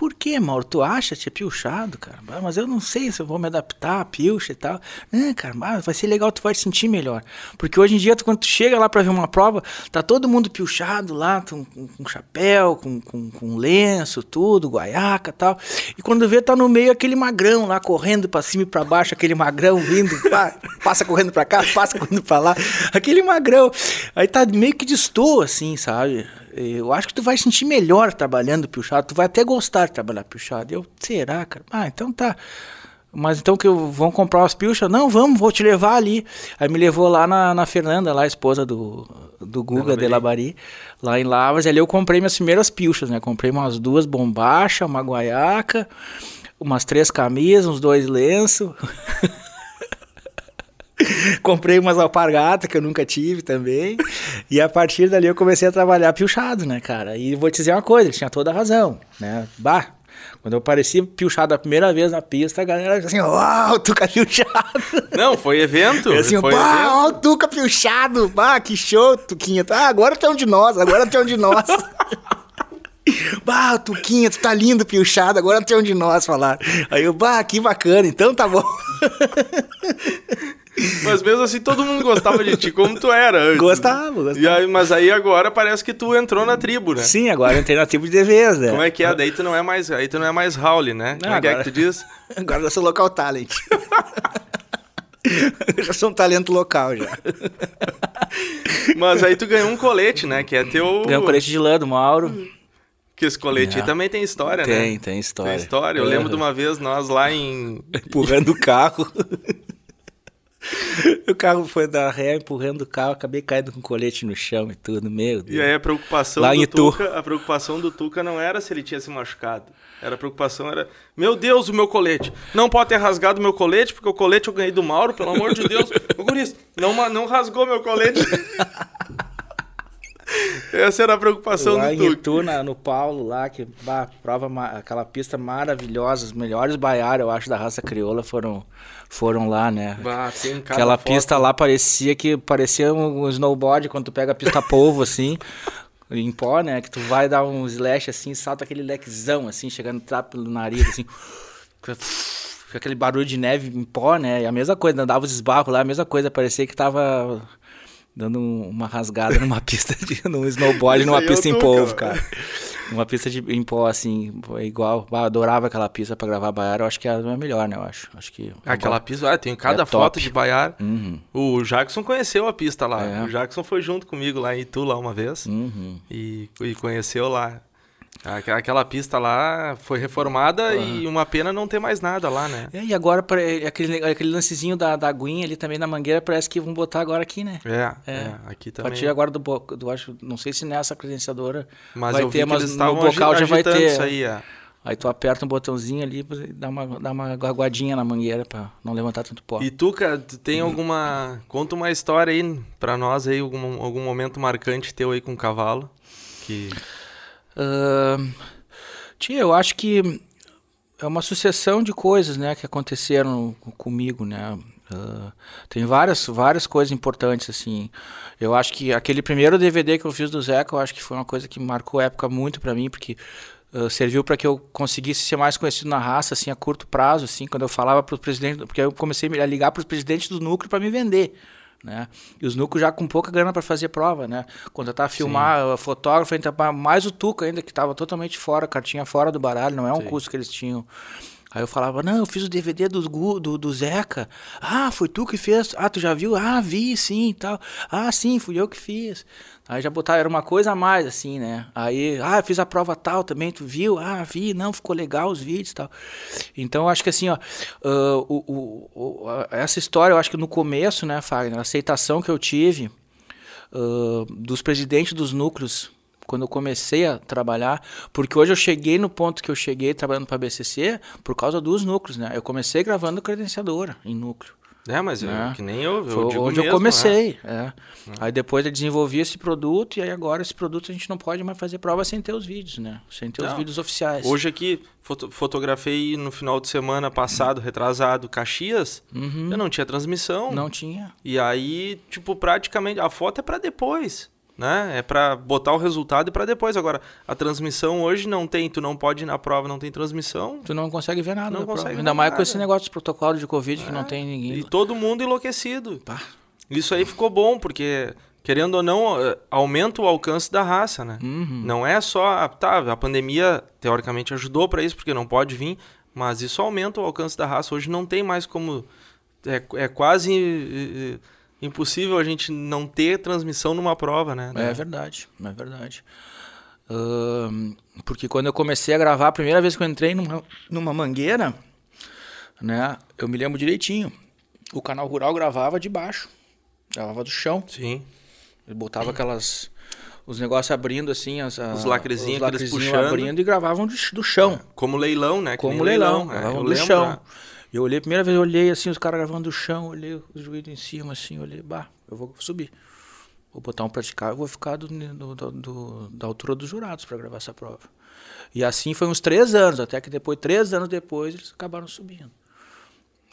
Speaker 2: Por que, Mauro? Tu acha tia pilchado, cara? Mas eu não sei se eu vou me adaptar a pilcha e tal. Não, cara, mas vai ser legal, tu vai te sentir melhor. Porque hoje em dia, tu, quando tu chega lá pra ver uma prova, tá todo mundo pilchado lá, com, com, chapéu, com, com, com, lenço, tudo, guaiaca e tal. E quando vê, tá no meio aquele magrão lá, correndo pra cima e pra baixo, aquele magrão vindo, pá, passa correndo pra cá, passa correndo pra lá. Aquele magrão. Aí tá meio que destoa, assim, sabe? Eu acho que tu vai sentir melhor trabalhando pilchado, tu vai até gostar de trabalhar pilchado. Eu, será, cara? Ah, então tá. Mas então que eu, vão comprar as pilchas? Não, vamos, vou te levar ali. Aí me levou lá na, na Fernanda, lá, a esposa do, do Guga de Labari, lá em Lavras. Ali eu comprei minhas primeiras pilchas, né? Comprei umas duas bombachas, uma guaiaca, umas três camisas, uns dois lenços. [LAUGHS] [LAUGHS] Comprei umas alpargatas que eu nunca tive também. e a partir dali eu comecei a trabalhar piochado, né, cara? E vou te dizer uma coisa, ele tinha toda a razão, né? Bah, quando eu apareci piochado a primeira vez na pista, a galera assim, uau, Tuca piochado.
Speaker 1: Não, foi evento.
Speaker 2: Assim,
Speaker 1: foi
Speaker 2: uau, evento. Tuca piochado. Bah, que show, Tuquinha. Ah, agora tem um de nós, agora tem um de nós. [LAUGHS] Bah, Tuquinha, tu tá lindo, piochado, agora tem um de nós falar. Aí eu, bah, que bacana, então tá bom. [LAUGHS]
Speaker 1: Mas mesmo assim, todo mundo gostava de ti como tu era antes.
Speaker 2: Gostava, gostava.
Speaker 1: E aí, mas aí agora parece que tu entrou na tribo, né?
Speaker 2: Sim, agora eu entrei na tribo de vez, né?
Speaker 1: Como é que é? Daí tu não é mais, aí tu não é mais Raul, né? Como é que é que tu diz? [LAUGHS]
Speaker 2: Agora eu sou local talent. [LAUGHS] eu já sou um talento local já.
Speaker 1: Mas aí tu ganhou um colete, né? Que é teu.
Speaker 2: Ganhei um colete de lã do Mauro.
Speaker 1: Que esse colete é. aí também tem história,
Speaker 2: tem,
Speaker 1: né?
Speaker 2: Tem, tem história.
Speaker 1: Tem história. Eu lembro de uma vez nós lá em.
Speaker 2: Empurrando o carro. [LAUGHS] o carro foi dar ré, empurrando o carro, acabei caindo com colete no chão e tudo, meu Deus.
Speaker 1: E aí a preocupação
Speaker 2: Lá
Speaker 1: do
Speaker 2: em
Speaker 1: Tuca, a preocupação do Tuca não era se ele tinha se machucado. Era a preocupação era, meu Deus, o meu colete. Não pode ter rasgado o meu colete, porque o colete eu ganhei do Mauro, pelo amor de Deus. [LAUGHS] Ô, Guris, não, não rasgou meu colete. [LAUGHS] Essa era a preocupação
Speaker 2: lá
Speaker 1: do
Speaker 2: em Itu, na, no Paulo, lá, que bah, prova aquela pista maravilhosa, os melhores baiares, eu acho, da raça crioula foram, foram lá, né?
Speaker 1: Bah, sim,
Speaker 2: aquela
Speaker 1: foto.
Speaker 2: pista lá parecia que parecia um snowboard quando tu pega a pista polvo, assim. [LAUGHS] em pó, né? Que tu vai dar um slash assim, salta aquele lequezão, assim, chegando trapo pelo nariz, assim. Aquele barulho de neve em pó, né? E a mesma coisa, andava os esbarros lá, a mesma coisa, parecia que tava dando uma rasgada numa [LAUGHS] pista de num snowboard, numa pista em polvo, cara. Uma pista de, em pó, assim, igual. Eu adorava aquela pista pra gravar Baiar, eu acho que é a melhor, né? Eu acho. acho que
Speaker 1: Aquela
Speaker 2: agora,
Speaker 1: pista, ah, tem cada
Speaker 2: é
Speaker 1: foto
Speaker 2: top.
Speaker 1: de Baiar.
Speaker 2: Uhum.
Speaker 1: O Jackson conheceu a pista lá.
Speaker 2: É.
Speaker 1: O Jackson foi junto comigo lá em Itu lá uma vez.
Speaker 2: Uhum.
Speaker 1: E, e conheceu lá. Aquela- pista lá foi reformada e uma pena não ter mais nada lá, né?
Speaker 2: É, e agora, pare- aquele, aquele lancezinho da, da aguinha ali também na mangueira, parece que vão botar agora aqui, né?
Speaker 1: É,
Speaker 2: É.
Speaker 1: é, aqui
Speaker 2: A
Speaker 1: também.
Speaker 2: partir agora do, do acho, não sei se nessa credenciadora
Speaker 1: Mas
Speaker 2: vai ter, mas no bocal já vai ter.
Speaker 1: isso aí, é.
Speaker 2: Aí tu aperta um botãozinho ali e dá uma, dá uma aguadinha na mangueira pra não levantar tanto pó.
Speaker 1: E tu, cara, tu tem alguma... Conta uma história aí pra nós aí, algum, algum momento marcante teu aí com o cavalo. Que...
Speaker 2: Tia, eu acho que é uma sucessão de coisas, né, que aconteceram comigo, né. Ah, tem várias, várias coisas importantes, assim. Eu acho que aquele primeiro DVD que eu fiz do Zeca, eu acho que foi uma coisa que marcou a época muito pra mim, porque ah, serviu para que eu conseguisse ser mais conhecido na raça, assim, a curto prazo, assim, quando eu falava para os presidentes, porque eu comecei a ligar para os presidentes do núcleo para me vender. Né? E os núcleos já com pouca grana para fazer prova, né? Contratar filmar, uh, fotógrafo, mais o Tuca ainda, que estava totalmente fora, cartinha fora do baralho, não é um
Speaker 1: Sim.
Speaker 2: custo que eles tinham. Aí eu falava, não, eu fiz o DVD do, do, do Zeca. Ah, foi tu que fez? Ah, tu já viu? Ah, vi, sim, tal. Ah, sim, fui eu que fiz. Aí já botava, era uma coisa a mais, assim, né? Aí, ah, fiz a prova tal também, tu viu? Ah, vi, não, ficou legal os vídeos e tal. Então, acho que assim, ó, ah, o, o- o- essa história, eu acho que no começo, né, Fagner, a aceitação que eu tive ah, dos presidentes dos núcleos quando eu comecei a trabalhar, porque hoje eu cheguei no ponto que eu cheguei trabalhando para a BCC por causa dos núcleos, né? Eu comecei gravando credenciadora em núcleo.
Speaker 1: É, mas eu-
Speaker 2: É.
Speaker 1: que nem eu, eu
Speaker 2: Foi
Speaker 1: digo
Speaker 2: onde
Speaker 1: mesmo,
Speaker 2: eu comecei. é. Aí depois eu desenvolvi esse produto e aí agora esse produto a gente não pode mais fazer prova sem ter os vídeos, né? Sem ter os
Speaker 1: Não.
Speaker 2: vídeos oficiais.
Speaker 1: Hoje aqui, foto- fotografei no final de semana passado, retrasado, Caxias.
Speaker 2: Uhum.
Speaker 1: Eu não tinha transmissão.
Speaker 2: Não tinha.
Speaker 1: E aí, tipo, praticamente, a foto é pra depois. Né? É para botar o resultado e para depois. Agora, a transmissão hoje não tem, tu não pode ir na prova, não tem transmissão.
Speaker 2: Tu não consegue ver nada.
Speaker 1: Não consegue
Speaker 2: Ainda
Speaker 1: ver
Speaker 2: mais
Speaker 1: nada.
Speaker 2: com esse negócio de protocolo de Covid que não
Speaker 1: É.
Speaker 2: tem ninguém.
Speaker 1: E todo mundo enlouquecido.
Speaker 2: Pá.
Speaker 1: Isso aí ficou bom, porque, querendo ou não, eh, aumenta o alcance da raça, né?
Speaker 2: Uhum.
Speaker 1: Não é só. Tá, a pandemia teoricamente ajudou para isso, porque não pode vir, mas isso aumenta o alcance da raça. Hoje não tem mais como. É, é quase eh, eh, impossível a gente não ter transmissão numa prova, né?
Speaker 2: É verdade, é verdade. Ahn, porque quando eu comecei a gravar, a primeira vez que eu entrei numa, numa mangueira, né, eu me lembro direitinho. O canal rural gravava de baixo, gravava do chão.
Speaker 1: Sim.
Speaker 2: Ele botava aquelas. Os negócios abrindo assim, as, a-
Speaker 1: Os lacrezinhos,
Speaker 2: os lacrezinhos
Speaker 1: puxando.
Speaker 2: abrindo e gravavam do, do chão.
Speaker 1: Como leilão, né?
Speaker 2: Como
Speaker 1: nem
Speaker 2: leilão,
Speaker 1: é,
Speaker 2: gravavam do
Speaker 1: lembro,
Speaker 2: chão. Eu olhei, primeira vez eu olhei assim, os caras gravando do chão, olhei os joelhos em cima, assim, olhei, bah, eu vou subir. Vou botar um praticável, vou ficar do- do- do- da altura dos jurados para gravar essa prova. E assim foi uns três anos, até que depois, três anos depois, eles acabaram subindo.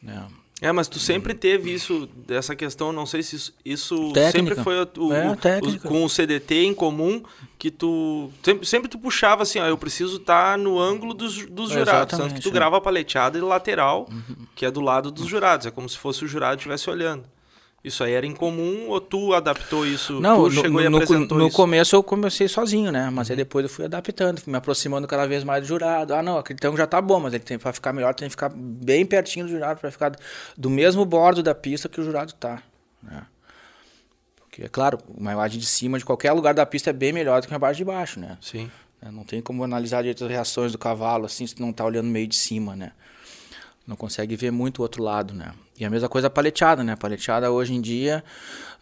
Speaker 2: É.
Speaker 1: É, mas tu sempre teve isso, dessa questão, não sei se isso, isso
Speaker 2: Técnica.
Speaker 1: sempre foi o,
Speaker 2: É,
Speaker 1: o- com o CDT em comum, que tu sempre, sempre tu puxava assim, ó, eu preciso estar no ângulo dos, dos jurados, tanto que tu
Speaker 2: é.
Speaker 1: grava paleteada e lateral, que é do lado dos jurados, é como se fosse o jurado estivesse olhando. Isso aí era incomum ou tu adaptou isso?
Speaker 2: Não,
Speaker 1: tu
Speaker 2: no,
Speaker 1: chegou e
Speaker 2: no,
Speaker 1: apresentou
Speaker 2: no
Speaker 1: isso?
Speaker 2: começo eu comecei sozinho, né? Mas aí depois eu fui adaptando, fui me aproximando cada vez mais do jurado. Ah, não, aquele tango já tá bom, mas ele tem para ficar melhor, tem que ficar bem pertinho do jurado para ficar do mesmo bordo da pista que o jurado tá, né? Porque é claro, uma imagem de cima de qualquer lugar da pista é bem melhor do que uma imagem de baixo, né?
Speaker 1: Sim.
Speaker 2: né? Não tem como analisar direito as reações do cavalo assim se não tá olhando meio de cima, né? Não consegue ver muito o outro lado, né? E a mesma coisa a paleteada, né? A paleteada hoje em dia,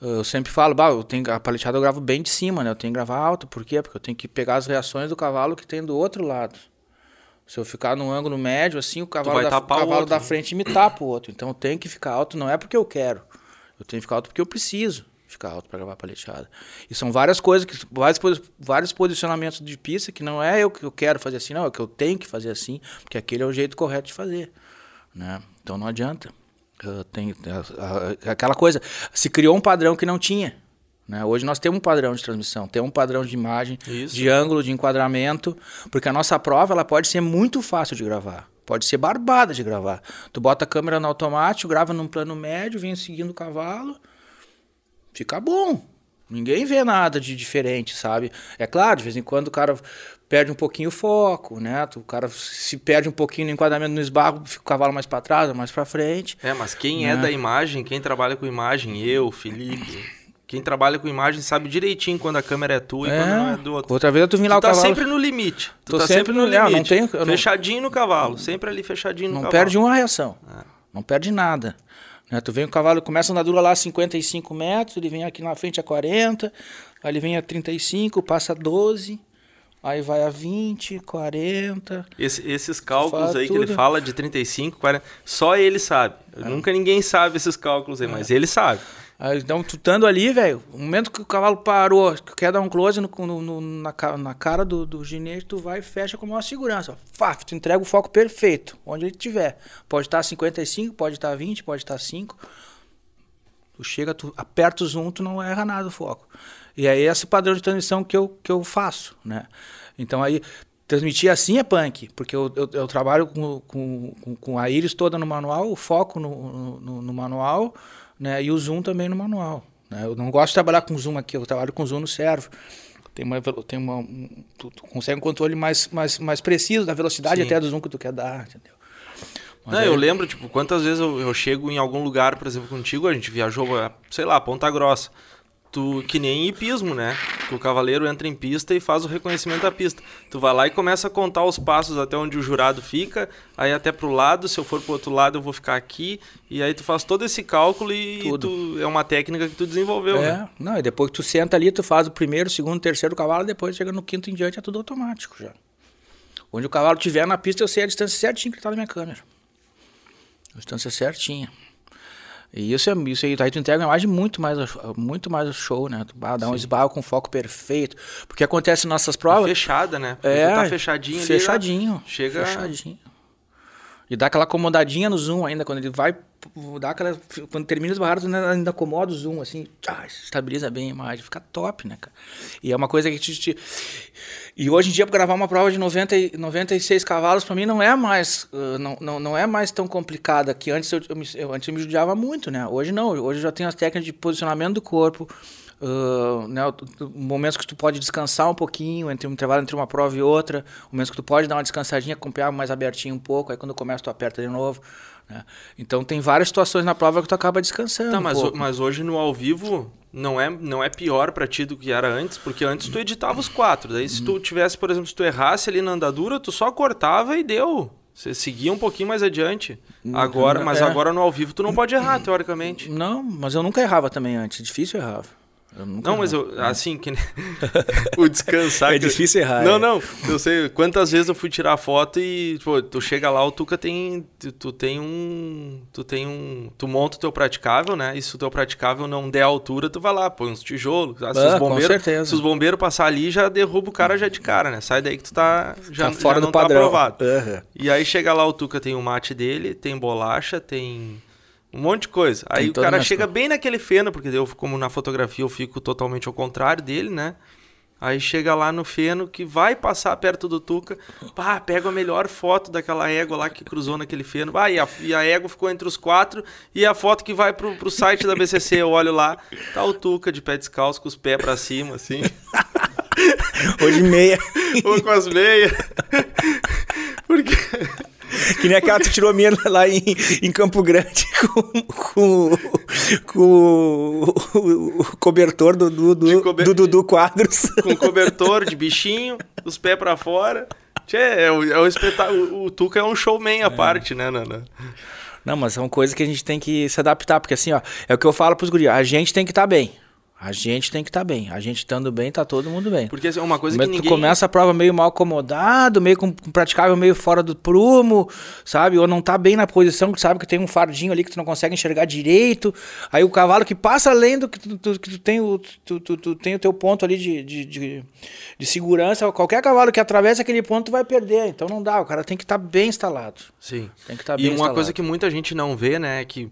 Speaker 2: eu sempre falo, bah, eu tenho, a paleteada eu gravo bem de cima, né? Eu tenho que gravar alto, por quê? Porque eu tenho que pegar as reações do cavalo que tem do outro lado. Se eu ficar num ângulo médio, assim, o cavalo, da,
Speaker 1: o
Speaker 2: cavalo
Speaker 1: outro,
Speaker 2: da frente me tapa o outro. Então eu tenho que ficar alto, não é porque eu quero. Eu tenho que ficar alto porque eu preciso ficar alto para gravar paleteada. E são várias coisas, que, vários, vários posicionamentos de pista que não é eu que eu quero fazer assim, não, é que eu tenho que fazer assim, porque aquele é o jeito correto de fazer. Né? Então não adianta. Uh, tem, a- a- aquela coisa, se criou um padrão que não tinha. Né? Hoje nós temos um padrão de transmissão, temos um padrão de imagem,
Speaker 1: Isso.
Speaker 2: de ângulo, de enquadramento, porque a nossa prova ela pode ser muito fácil de gravar. Pode ser barbada de gravar. Tu bota a câmera no automático, grava num plano médio, vem seguindo o cavalo, fica bom. Ninguém vê nada de diferente, sabe? É claro, de vez em quando o cara perde um pouquinho o foco, né? O cara se perde um pouquinho no enquadramento no esbarro, fica o cavalo mais para trás, ou mais para frente.
Speaker 1: É, mas quem é
Speaker 2: Né?
Speaker 1: da imagem, quem trabalha com imagem, eu, Felipe, quem trabalha com imagem sabe direitinho quando a câmera é tua e quando não é do outro.
Speaker 2: Outra vez tu vim lá
Speaker 1: Tu
Speaker 2: o
Speaker 1: tá
Speaker 2: cavalo.
Speaker 1: sempre no limite. Tu
Speaker 2: Tô
Speaker 1: tá
Speaker 2: sempre no- é, não tenho- eu não-
Speaker 1: fechadinho no cavalo, sempre ali fechadinho no
Speaker 2: Não
Speaker 1: cavalo.
Speaker 2: perde uma reação.
Speaker 1: É.
Speaker 2: Não perde nada. Né? Tu vem o cavalo, começa a andadura lá a 55 metros, ele vem aqui na frente a 40, aí ele vem a 35, passa a 12, aí vai a 20, 40.
Speaker 1: Esse- esses cálculos aí que ele
Speaker 2: tudo. É.
Speaker 1: fala de 35, 40, só ele sabe. Nunca ninguém sabe esses cálculos aí, mas ele sabe.
Speaker 2: Aí, então, tu estando ali, velho, no momento que o cavalo parou, que quer dar um close no, no- no- na, na cara do, do ginete, tu vai e fecha com a maior segurança. ó. Faf, tu entrega o foco perfeito, onde ele estiver. Pode estar 55, pode estar 20, pode estar 5. Tu chega, tu aperta o zoom, tu não erra nada o foco. E aí esse padrão de transmissão que eu, que eu faço, né? Então aí, transmitir assim é punk, porque eu, eu, eu trabalho com, com- com a íris toda no manual, o foco no, no, no manual, né? E o zoom também no manual. Né? Eu não gosto de trabalhar com zoom aqui, eu trabalho com zoom no servo. Tem uma, tem uma, um- tu, tu consegue um controle mais, mais, mais preciso da velocidade
Speaker 1: Sim.
Speaker 2: até do zoom que tu quer dar, entendeu?
Speaker 1: Não, eu lembro, tipo, quantas vezes eu, eu chego em algum lugar, por exemplo, contigo, a gente viajou, sei lá, Ponta Grossa. Tu, que nem hipismo, né? Que o cavaleiro entra em pista e faz o reconhecimento da pista. Tu vai lá e começa a contar os passos até onde o jurado fica, aí até pro lado, se eu for pro outro lado eu vou ficar aqui, e aí tu faz todo esse cálculo e tu, é uma técnica que tu desenvolveu,
Speaker 2: É,
Speaker 1: né?
Speaker 2: não, e depois que tu senta ali, tu faz o primeiro, segundo, terceiro cavalo, depois chega no quinto em diante, é tudo automático já. Onde o cavalo estiver na pista, eu sei a distância certinha que tá na minha câmera. A distância certinha. E isso é isso aí, aí tu entrega uma imagem muito mais, muito mais show, né? Tu dá um esbarro com foco perfeito. Porque acontece nas nossas provas.
Speaker 1: Fechada, né? Porque
Speaker 2: É,
Speaker 1: tá fechadinho ali,
Speaker 2: Fechadinho.
Speaker 1: Chega-
Speaker 2: Fechadinho. E dá aquela acomodadinha no zoom ainda, quando ele vai dá aquela. Quando termina os barrados, ainda acomoda o zoom, assim, estabiliza bem a imagem, fica top, né, cara? E é uma coisa que te. te... E hoje em dia, para gravar uma prova de 90, 96 cavalos, para mim não é mais não, não, não é mais tão complicada que antes eu, eu, eu, antes eu me judiava muito, né? Hoje não, hoje eu já tenho as técnicas de posicionamento do corpo, Uh, né, momentos que tu pode descansar um pouquinho entre um intervalo entre uma prova e outra, momentos que tu pode dar uma descansadinha com o pé mais abertinho um pouco, aí quando começa tu aperta de novo. Né? Então tem várias situações na prova que tu acaba descansando. Tá,
Speaker 1: mas,
Speaker 2: um
Speaker 1: mas hoje no ao vivo não é, não é pior para ti do que era antes, porque antes tu editava os quatro. Daí se tu tivesse, por exemplo, se tu errasse ali na andadura, tu só cortava e deu. Você seguia um pouquinho mais adiante. Agora, mas é. agora no ao vivo tu não pode errar, teoricamente.
Speaker 2: Não, mas eu nunca errava também antes. Difícil errava
Speaker 1: não, mas eu, assim, que [LAUGHS] o descansar.
Speaker 2: é difícil errar.
Speaker 1: Não,
Speaker 2: é.
Speaker 1: não. Eu sei quantas vezes eu fui tirar foto e, pô, tu chega lá, o Tuca tem. Tu, tu, tem um. Tu tem um. Tu monta o teu praticável, né? E se o teu praticável não der altura, tu vai lá, põe uns tijolos. Ah, se, ah, os bombeiros, se os bombeiros passar ali, já derruba o cara já de cara, né? Sai daí que tu tá. Já, tá fora já do tá padrão. Tá aprovado. Uhum. E aí chega lá, o Tuca tem o mate dele, tem bolacha, tem um monte de coisa. Aí o cara chega bem naquele feno, porque eu, como na fotografia eu fico totalmente ao contrário dele, né? Aí chega lá no feno que vai passar perto do Tuca, pá, pega a melhor foto daquela égua lá que cruzou naquele feno. Ah, e a, e a égua ficou entre os quatro, e a foto que vai pro, pro site da BCC, eu olho lá, tá o Tuca de pé descalço, com os pés pra cima, assim.
Speaker 2: Hoje meia. [LAUGHS]
Speaker 1: Ou com as meias. Porque... [LAUGHS]
Speaker 2: Que nem aquela que tirou a minha lá em, em Campo Grande [LAUGHS] com, com, com o, o cobertor do Dudu cober... do, do, Quadros. [LAUGHS]
Speaker 1: Com cobertor de bichinho, os pés para fora. Tchê, é o, é o espetáculo. O, o Tuca é um showman à é. parte, né, Nana?
Speaker 2: Não, mas são coisas que a gente tem que se adaptar, porque assim, ó, é o que eu falo pros guris, a gente tem que estar tá bem. A gente tem que estar tá bem. A gente estando bem, tá todo mundo bem.
Speaker 1: Porque assim, é uma coisa Mas que ninguém...
Speaker 2: tu começa a prova meio mal acomodado, meio com, praticável meio fora do prumo, sabe? Ou não tá bem na posição, que sabe que tem um fardinho ali que tu não consegue enxergar direito. Aí o cavalo que passa além do que tu, tu, que tu tem o, tu, tu, tem o teu ponto ali de, de, de, de, segurança. Qualquer cavalo que atravessa aquele ponto tu vai perder. Então não dá, o cara tem que estar tá bem instalado.
Speaker 1: Sim. Tem que estar tá bem E uma instalado. coisa que muita gente não vê, né, é que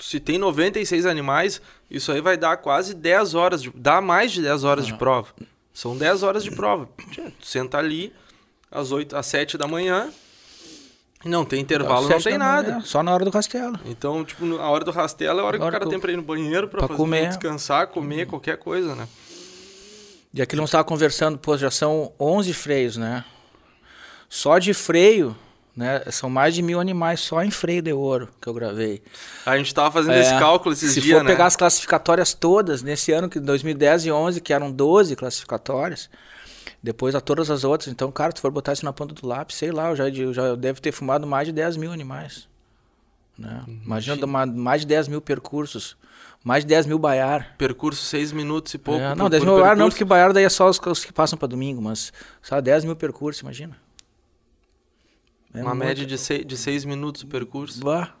Speaker 1: se tem 96 animais, isso aí vai dar quase 10 horas, de, dá mais de 10 horas de prova. São 10 horas de prova. Tu senta ali às 8, às 7 da manhã, não tem intervalo, não tem nada. Manhã,
Speaker 2: só na hora do rastelo.
Speaker 1: Então, tipo, a hora do rastelo é a hora, que o cara tem pra ir no banheiro, pra, pra fazer, comer. descansar, comer, qualquer coisa, né?
Speaker 2: E aqui nós estava conversando, pô, já são 11 freios, né? Só de freio né? São mais de mil animais só em freio de ouro que eu gravei.
Speaker 1: A gente estava fazendo é, esse cálculo esses
Speaker 2: se
Speaker 1: dias,
Speaker 2: Se for pegar as classificatórias todas, nesse ano, que 2010 e 11, que eram 12 classificatórias, depois a todas as outras. Então, cara, se for botar isso na ponta do lápis, sei lá, eu já, eu já devo ter fumado mais de 10 mil animais. Né? Uhum. Imagina mais de 10 mil percursos. Mais de 10 mil baiar.
Speaker 1: Percurso 6 minutos e pouco.
Speaker 2: É, não, por, 10 mil baiar não, porque baiar daí é só os, os que passam para domingo, mas só 10 mil percursos, imagina.
Speaker 1: É uma muito... média de seis, de seis minutos o percurso.
Speaker 2: Bah.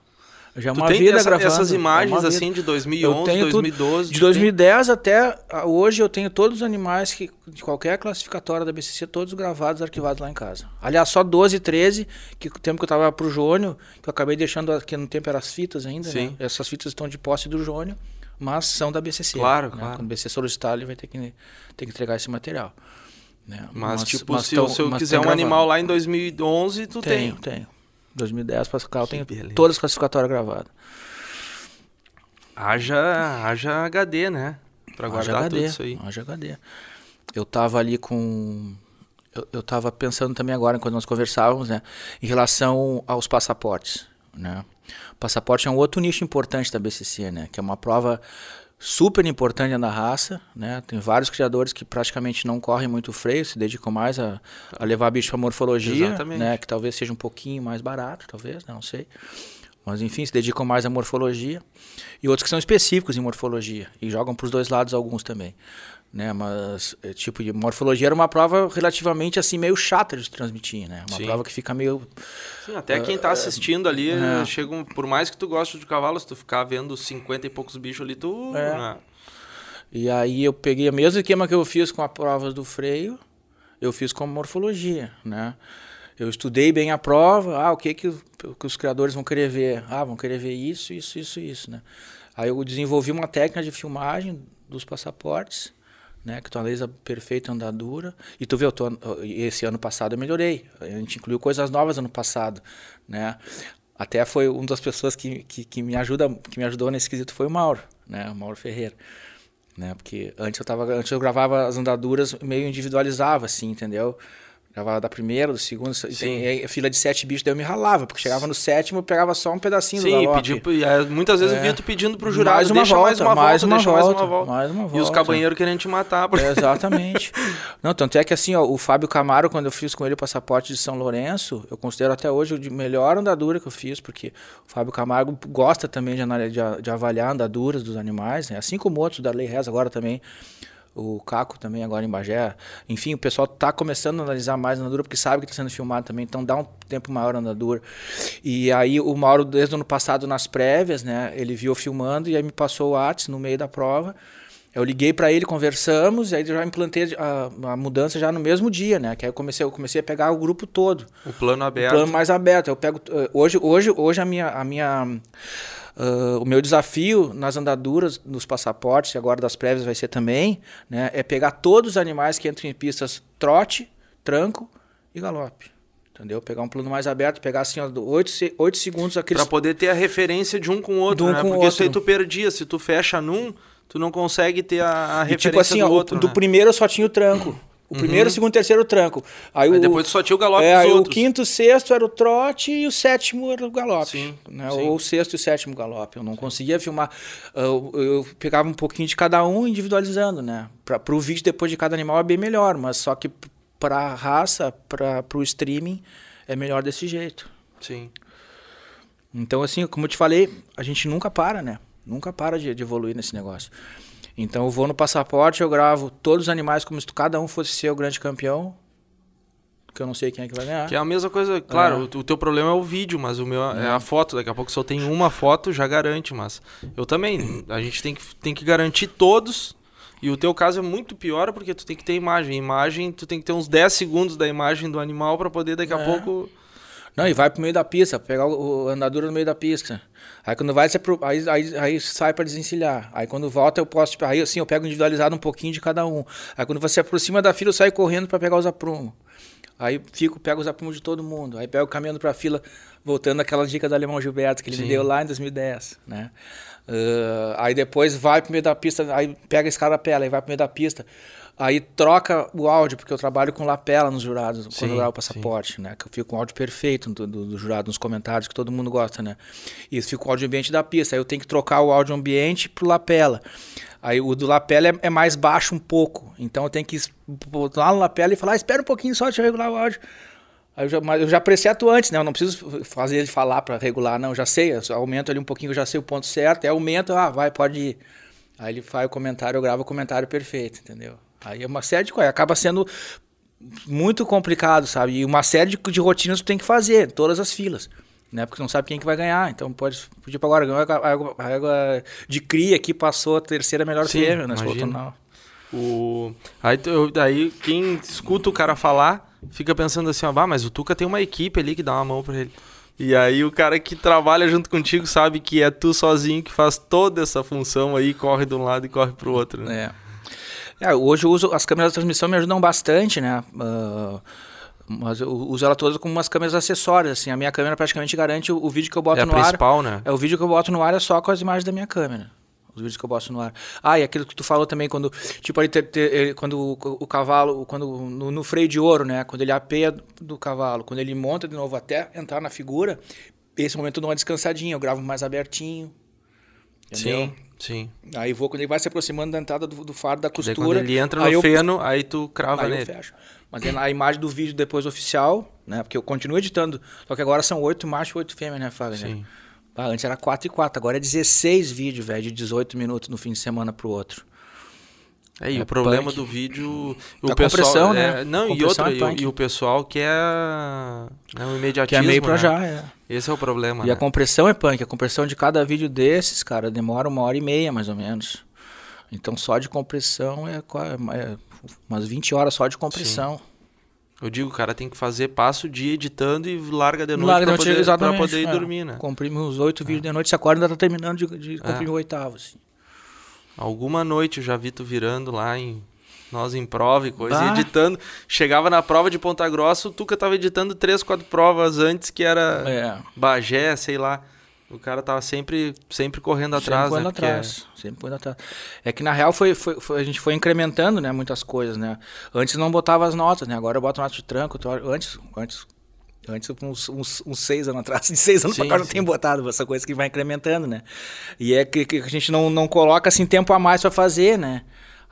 Speaker 2: Já é uma vida essa,
Speaker 1: gravando. Essas imagens é assim de 2011, 2012.
Speaker 2: de 2010 tem... até hoje eu tenho todos os animais que de qualquer classificatória da BCC, todos gravados, arquivados lá em casa. Aliás, só 12 e 13, que o tempo que eu tava pro Jônio, que eu acabei deixando aqui no tempo eram as fitas ainda, Sim. Né? Essas fitas estão de posse do Jônio, mas são da BCC.
Speaker 1: Claro,
Speaker 2: né?
Speaker 1: claro.
Speaker 2: Quando o BCC solicitar, ele vai ter que, ter que entregar esse material.
Speaker 1: Né? Mas, mas, tipo, mas se, tão, se eu quiser um animal lá em 2011, tu
Speaker 2: tenho, tem? Tenho, 2010 para cá eu tenho beleza. todas as classificatórias gravadas.
Speaker 1: Haja, haja HD, né? Para guardar HD, tudo isso aí.
Speaker 2: Haja HD. Eu tava ali com... Eu, eu tava pensando também agora, quando nós conversávamos, né? Em relação aos passaportes, né? O passaporte é um outro nicho importante da BCC, né? Que é uma prova super importante na raça, né? Tem vários criadores que praticamente não correm muito freio, se dedicam mais a, a levar bicho para morfologia, Exatamente. né? Que talvez seja um pouquinho mais barato, talvez, né? não sei. Mas enfim, se dedicam mais à morfologia. E outros que são específicos em morfologia e jogam para os dois lados alguns também né? Mas é, tipo de morfologia era uma prova relativamente assim meio chata de transmitir, né? Uma Sim. prova que fica meio
Speaker 1: Sim, até uh, quem está assistindo ali, uh, chega um, por mais que tu goste de cavalo, se tu ficar vendo 50 e poucos bichos ali, tu é. Né?
Speaker 2: E aí eu peguei o mesmo esquema que eu fiz com as provas do freio, eu fiz com morfologia, né? Eu estudei bem a prova, ah, o que, que, que os criadores vão querer ver? Ah, vão querer ver isso, isso, isso, isso, né? Aí eu desenvolvi uma técnica de filmagem dos passaportes, né, que tu analisa perfeita andadura. E tu vê, eu tô, esse ano passado eu melhorei. A gente incluiu coisas novas ano passado, né? Até foi uma das pessoas que, que, que, me ajuda, que me ajudou nesse quesito foi o Mauro, né? O Mauro Ferreira. Né? Porque antes eu, tava, antes eu gravava as andaduras meio individualizava, assim, entendeu? Gravava da primeira, do segundo, tem, a fila de sete bichos, daí eu me ralava, porque chegava no sétimo, eu pegava só um pedacinho
Speaker 1: Sim,
Speaker 2: do
Speaker 1: galope. Pedi, é, muitas vezes é. eu via tu pedindo pro jurado,
Speaker 2: mais uma
Speaker 1: deixa
Speaker 2: volta,
Speaker 1: mais uma
Speaker 2: mais
Speaker 1: volta,
Speaker 2: uma volta,
Speaker 1: mais uma volta.
Speaker 2: Mais uma volta.
Speaker 1: E os cabanheiros querendo te matar. Porque...
Speaker 2: É, exatamente. [LAUGHS] Não, tanto é que assim, ó, o Fábio Camaro, quando eu fiz com ele o passaporte de São Lourenço, eu considero até hoje o de melhor andadura que eu fiz, porque o Fábio Camargo gosta também de, de, de avaliar andaduras dos animais, né? assim como outros da Lei Reza agora também o Caco também agora em Bagé. Enfim, o pessoal está começando a analisar mais a andadura porque sabe que está sendo filmado também, então dá um tempo maior a andadura. E aí o Mauro, desde o ano passado, nas prévias, né, ele viu filmando e aí me passou o WhatsApp no meio da prova. Eu liguei para ele, conversamos, e aí já implantei a, a, mudança já no mesmo dia, né? Que aí eu comecei, eu comecei a pegar o grupo todo.
Speaker 1: O plano aberto.
Speaker 2: O plano mais aberto. Eu pego eh, hoje, hoje, hoje a minha, a minha Uh, o meu desafio nas andaduras, nos passaportes, e agora das prévias vai ser também, né, é pegar todos os animais que entram em pistas trote, tranco e galope. Entendeu? Pegar um plano mais aberto, pegar assim, ó, 8, 8 segundos aqueles.
Speaker 1: Pra poder ter a referência de um com o outro,
Speaker 2: um
Speaker 1: né?
Speaker 2: Com
Speaker 1: Porque
Speaker 2: outro.
Speaker 1: isso aí tu perdia. Se tu fecha num, tu não consegue ter a, a
Speaker 2: e,
Speaker 1: referência
Speaker 2: tipo assim,
Speaker 1: do
Speaker 2: ó,
Speaker 1: outro.
Speaker 2: do
Speaker 1: né?
Speaker 2: primeiro eu só tinha o tranco. O primeiro, o segundo, o terceiro o tranco. Aí,
Speaker 1: Aí
Speaker 2: o,
Speaker 1: depois só tinha o galope
Speaker 2: é, o quinto, o sexto era o trote e o sétimo era o galope.
Speaker 1: Sim,
Speaker 2: né?
Speaker 1: sim.
Speaker 2: Ou o sexto e o sétimo galope. Eu não conseguia filmar. Eu, eu pegava um pouquinho de cada um individualizando, né? Para o vídeo depois de cada animal é bem melhor, mas só que para a raça, para o streaming, é melhor desse jeito.
Speaker 1: Sim.
Speaker 2: Então, assim, como eu te falei, a gente nunca para, né? Nunca para de, de evoluir nesse negócio. Então eu vou no passaporte, eu gravo todos os animais como se cada um fosse ser o grande campeão. Que eu não sei quem é que vai ganhar.
Speaker 1: Que é a mesma coisa, claro,
Speaker 2: É.
Speaker 1: o, o teu problema é o vídeo, mas o meu é a foto. Daqui a pouco se eu tenho uma foto, já garante, mas eu também. A gente tem que, tem que garantir todos. E o teu caso é muito pior porque tu tem que ter imagem. Imagem, tu tem que ter uns 10 segundos da imagem do animal para poder daqui a
Speaker 2: É.
Speaker 1: pouco.
Speaker 2: Não, e vai pro meio da pista, pegar o, o andadura no meio da pista. Aí quando vai, você pro- aí, aí, aí sai para desencilhar. Aí quando volta, eu posso. tipo, Aí assim, eu pego individualizado um pouquinho de cada um. Aí quando você aproxima da fila, eu saio correndo para pegar os aprumos. Aí fico, pego os aprumos de todo mundo. Aí pego caminhando pra fila, voltando aquela dica do Alemão Gilberto que ele
Speaker 1: Sim.
Speaker 2: me deu lá em 2010, né? Ah, aí depois vai pro meio da pista, aí pega a escarapela, aí vai pro meio da pista. Aí troca o áudio, porque eu trabalho com lapela nos jurados,
Speaker 1: Sim,
Speaker 2: quando eu gravo o passaporte, né? Que eu fico com o áudio perfeito do, do, do jurado, nos comentários, que todo mundo gosta, né? E fica o áudio ambiente da pista. Aí eu tenho que trocar o áudio ambiente pro lapela. Aí o do lapela é, é mais baixo um pouco. Então eu tenho que botar no lapela e falar, ah, espera um pouquinho só, deixa eu regular o áudio. Aí eu já, mas eu já preseto antes, né? Eu não preciso fazer ele falar para regular, não. Eu já sei, eu aumento ali um pouquinho, eu já sei o ponto certo. Aí aumenta, ah, vai, pode ir. Aí ele faz o comentário, eu gravo o comentário perfeito, entendeu? Aí é uma série de coisas. Acaba sendo muito complicado, sabe? E uma série de, de rotinas tu tem que fazer, todas as filas. Né? Porque não sabe quem que vai ganhar. Então pode pedir pra agora. A água, a água de cria aqui passou a terceira melhor
Speaker 1: Sim,
Speaker 2: né?
Speaker 1: O... Aí, aí quem escuta o cara falar fica pensando assim, ó, "Bah, mas o Tuca tem uma equipe ali que dá uma mão pra ele. E aí o cara que trabalha junto contigo sabe que é tu sozinho que faz toda essa função aí, corre de um lado e corre pro outro, né?
Speaker 2: É. É, hoje eu uso as câmeras de transmissão me ajudam bastante, né? Ah, mas eu uso ela todas como umas câmeras acessórias, assim. A minha câmera praticamente garante o, o vídeo que eu boto
Speaker 1: É a
Speaker 2: no ar.
Speaker 1: principal, né?
Speaker 2: É o vídeo que eu boto no ar é só com as imagens da minha câmera. Os vídeos que eu boto no ar. Ah, e aquilo que tu falou também quando, tipo ali ter- ele- quando o, o cavalo, quando no, no freio de ouro, né, quando ele apeia do cavalo, quando ele monta de novo até entrar na figura, esse momento eu dou uma descansadinha, eu gravo mais abertinho. Entendeu?
Speaker 1: Sim, sim.
Speaker 2: Aí vou quando ele vai se aproximando da entrada do, do faro da
Speaker 1: Daí
Speaker 2: costura.
Speaker 1: quando ele entra
Speaker 2: aí
Speaker 1: no
Speaker 2: eu-
Speaker 1: feno, aí tu crava
Speaker 2: Aí eu
Speaker 1: nele.
Speaker 2: fecho. Mas é a imagem do vídeo depois oficial, né? Porque eu continuo editando. Só que agora são oito machos e oito fêmeas, né, Fábio?
Speaker 1: Sim.
Speaker 2: Ah, antes era 4 e 4, agora é 16 vídeos, velho, de 18 minutos no fim de semana pro outro.
Speaker 1: É, e
Speaker 2: É
Speaker 1: o problema
Speaker 2: punk.
Speaker 1: do vídeo.
Speaker 2: Da
Speaker 1: O pessoal,
Speaker 2: compressão,
Speaker 1: é,
Speaker 2: né?
Speaker 1: Não, e outra,
Speaker 2: é
Speaker 1: e, o-
Speaker 2: punk.
Speaker 1: e o pessoal que é. Né, o imediatismo.
Speaker 2: Que é meio pra
Speaker 1: né?
Speaker 2: já, é.
Speaker 1: Esse é o problema.
Speaker 2: E
Speaker 1: né?
Speaker 2: a compressão é punk. A compressão de cada vídeo desses, cara, demora uma hora e meia, mais ou menos. Então só de compressão é, é umas 20 horas só de compressão.
Speaker 1: Eu digo, o cara tem que fazer passo dia editando e larga de noite
Speaker 2: Larga
Speaker 1: pra,
Speaker 2: noite,
Speaker 1: poder, pra poder ir
Speaker 2: é.
Speaker 1: dormir, né?
Speaker 2: Comprime os oito vídeos de noite, se acorda ainda tá terminando de, de
Speaker 1: É.
Speaker 2: comprimir o oitavo, assim.
Speaker 1: Alguma noite eu já vi tu virando lá em nós em prova e coisa, e
Speaker 2: Bah.
Speaker 1: editando. Chegava na prova de Ponta Grossa, o Tuca tava editando três, quatro provas antes, que era
Speaker 2: É.
Speaker 1: Bagé, sei lá. O cara tava sempre, sempre correndo atrás,
Speaker 2: sempre
Speaker 1: né?
Speaker 2: correndo
Speaker 1: Porque
Speaker 2: atrás, sempre correndo atrás. É que na real foi, foi, foi- a gente foi incrementando, né, muitas coisas, né? Antes não botava as notas, né? Agora eu boto nota de tranco, antes, antes, antes uns, uns, uns seis anos atrás, de seis anos pra cá não tenho botado essa coisa que vai incrementando, né? E é que, que a gente não, não coloca assim tempo a mais pra fazer, né?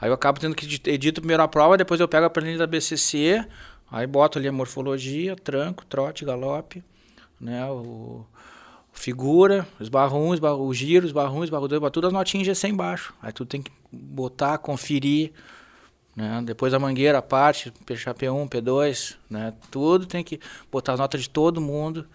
Speaker 2: Aí eu acabo tendo que edit- edito primeiro a prova, depois eu pego a planilha da BCC, aí boto ali a morfologia, tranco, trote, galope, né? O figura, esbarro 1, esbarro, o giro, esbarro 1, esbarro 2, boto tudo as notinhas GC embaixo. Aí tu tem que botar, conferir, né? Depois a mangueira, a parte, fechar P1, P2, né? Tudo tem que botar as notas de todo mundo.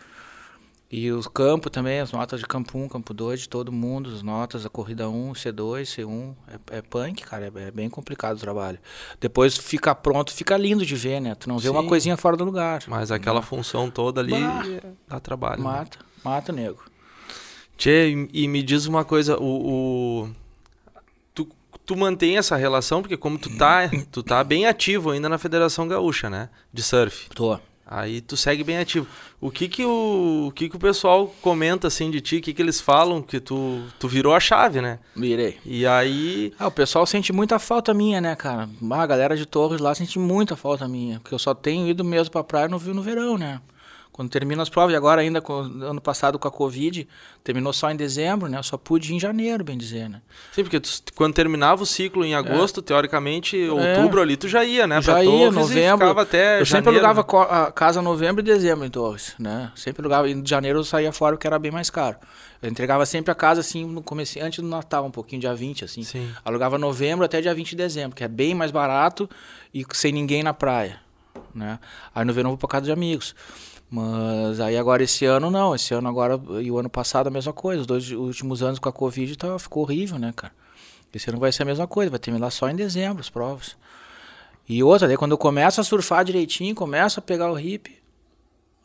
Speaker 2: E os campos também, as notas de campo 1, campo 2, de todo mundo, as notas, a corrida 1, C2, C1. É, é punk, cara, é, é bem complicado o trabalho. Depois fica pronto, fica lindo de ver, né? Tu não vê uma
Speaker 1: Sim.
Speaker 2: coisinha fora do lugar.
Speaker 1: Mas aquela função toda ali
Speaker 2: Bah.
Speaker 1: dá trabalho. né?
Speaker 2: Mata, mata o nego.
Speaker 1: Tchê, e, e me diz uma coisa, o, o- tu, mantém essa relação, porque como tu tá, tu tá bem ativo ainda na Federação Gaúcha, né? De surf.
Speaker 2: Tô.
Speaker 1: Aí tu segue bem ativo. O que que o, o que que o pessoal comenta assim de ti? O que que eles falam que tu, tu virou a chave, né?
Speaker 2: Virei.
Speaker 1: E aí,
Speaker 2: Ah, o pessoal sente muita falta minha, né, cara? Ah, a galera de Torres lá sente muita falta minha. Porque eu só tenho ido mesmo pra praia no, no verão, né? Quando termina as provas, e agora ainda com- ano passado com a Covid, terminou só em dezembro, né? Eu só pude ir em janeiro, bem dizer, né?
Speaker 1: sim, porque tu, quando terminava o ciclo em agosto, teoricamente,
Speaker 2: É.
Speaker 1: outubro ali tu já ia, né?
Speaker 2: Já
Speaker 1: pra
Speaker 2: ia,
Speaker 1: Torres
Speaker 2: novembro. Eu sempre
Speaker 1: janeiro,
Speaker 2: alugava
Speaker 1: né?
Speaker 2: a casa novembro e dezembro em Torres, né? Sempre alugava. Em janeiro eu saía fora porque era bem mais caro. Eu entregava sempre a casa assim no começo, antes do Natal, um pouquinho, dia 20, assim.
Speaker 1: Sim.
Speaker 2: Alugava novembro até dia 20 de dezembro, que é bem mais barato e sem ninguém na praia, né? Aí no verão eu vou pra casa de amigos. Mas aí agora esse ano não, esse ano agora e o ano passado a mesma coisa. Os dois últimos anos com a Covid tá, ficou horrível, né, cara? Esse ano vai ser a mesma coisa, vai terminar só em dezembro as provas. E outra, daí quando eu começo a surfar direitinho, começo a pegar o hip,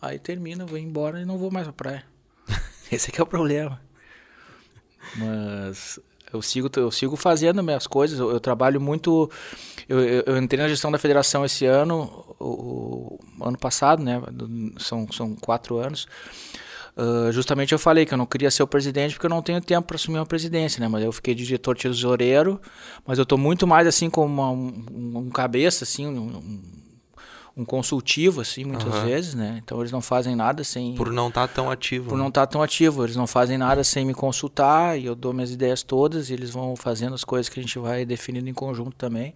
Speaker 2: aí termina, vou embora e não vou mais pra praia. [LAUGHS] Esse aqui é o problema. Mas eu sigo, eu sigo fazendo minhas coisas, eu, eu trabalho muito. Eu, eu, eu entrei na gestão da federação esse ano, o, o ano passado, né? São, são quatro anos. Ah, justamente eu falei que eu não queria ser o presidente porque eu não tenho tempo para assumir uma presidência, né? Mas eu fiquei diretor tesoureiro, mas eu estou muito mais assim como uma- um, um cabeça, assim, um, um- consultivo, assim, muitas
Speaker 1: Aham.
Speaker 2: vezes, né? Então eles não fazem nada sem
Speaker 1: Por não estar tão ativo.
Speaker 2: por
Speaker 1: né?
Speaker 2: não estar tão ativo. Eles não fazem nada sem me consultar e eu dou minhas ideias todas e eles vão fazendo as coisas que a gente vai definindo em conjunto também.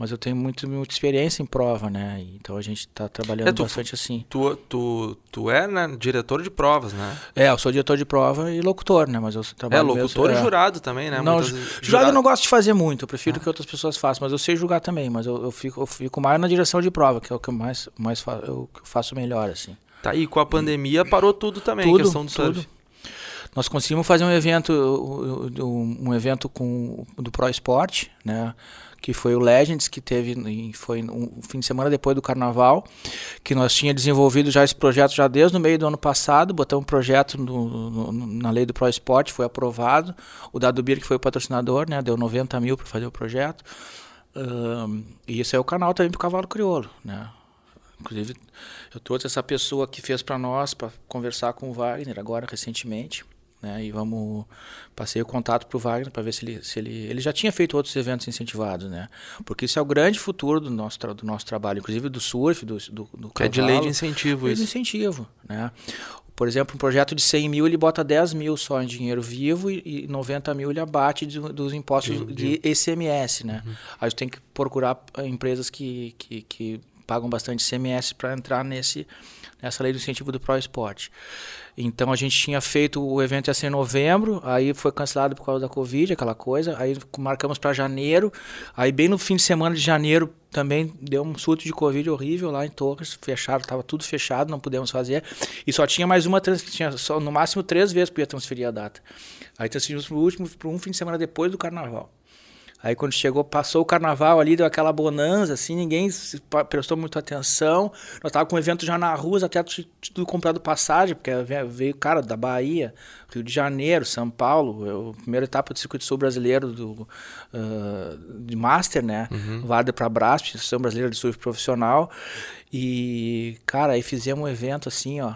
Speaker 2: Mas eu tenho muito, muita experiência em prova, né? E Então a gente está trabalhando
Speaker 1: É, tu-
Speaker 2: bastante assim.
Speaker 1: Tu, tu, tu é né, diretor de provas, né?
Speaker 2: É, eu sou diretor de prova e locutor, né? Mas eu
Speaker 1: É,
Speaker 2: trabalho
Speaker 1: locutor
Speaker 2: mesmo,
Speaker 1: e
Speaker 2: é.
Speaker 1: jurado também, né?
Speaker 2: Não,
Speaker 1: Muitas
Speaker 2: ju-
Speaker 1: vezes-
Speaker 2: jurado eu não gosto de fazer muito, eu prefiro
Speaker 1: Ah.
Speaker 2: que outras pessoas façam, mas eu sei julgar também, mas eu, eu fico, eu fico mais na direção de prova, que é o que eu mais, mais fa eu, que eu faço melhor, assim.
Speaker 1: Tá, e com a pandemia parou tudo também,
Speaker 2: Tudo,
Speaker 1: a questão do surf.
Speaker 2: Nós conseguimos fazer um evento, um um evento com do Pro Esporte, né? Que foi o Legends, que teve, foi um fim de semana depois do Carnaval, que nós tinha desenvolvido já esse projeto já desde o meio do ano passado, botamos um projeto no- no- na lei do Pro Esporte, foi aprovado. O Dado Bir, que foi o patrocinador, né? Deu 90 mil para fazer o projeto. Ahn, e esse é o canal também pro Cavalo Crioulo, né? Inclusive, eu trouxe essa pessoa que fez para nós para conversar com o Wagner agora recentemente, né? E vamos passei o contato pro Wagner para ver se ele se ele ele já tinha feito outros eventos incentivados, né? Porque isso é o grande futuro do nosso do nosso trabalho, inclusive do surf, do do, do
Speaker 1: Que é de lei de
Speaker 2: cavalo.
Speaker 1: incentivo
Speaker 2: Lei de
Speaker 1: isso.
Speaker 2: incentivo, né? Por exemplo, um projeto de 100 mil, ele bota 10 mil só em dinheiro vivo e, e 90 mil ele abate de- dos impostos
Speaker 1: De-
Speaker 2: de, ICMS, né? Aí você tem que procurar eh, empresas que, que, que pagam bastante ICMS para entrar nesse, nessa lei do incentivo do Pro Esporte. Então a gente tinha feito o evento ia ser em novembro, aí foi cancelado por causa da Covid, aquela coisa. Aí marcamos para janeiro. Aí bem no fim de semana de janeiro também deu um surto de Covid horrível lá em Torres, fecharam, estava tudo fechado, não pudemos fazer. E só tinha mais uma tinha só no máximo três vezes podia transferir a data. Aí transferimos para o último, para um fim de semana depois do Carnaval. Aí quando chegou, passou o carnaval ali, deu aquela bonança, assim, ninguém prestou muita atenção. Nós tava com um evento já na rua, até tudo comprado passagem, porque veio, cara, da Bahia, Rio de Janeiro, São Paulo, a primeira etapa do Circuito Sul Brasileiro do, uh, de Master, né? Uhum. Válido para Brasp, Associação Brasileira de Surf Profissional. E, cara, aí fizemos um evento assim, ó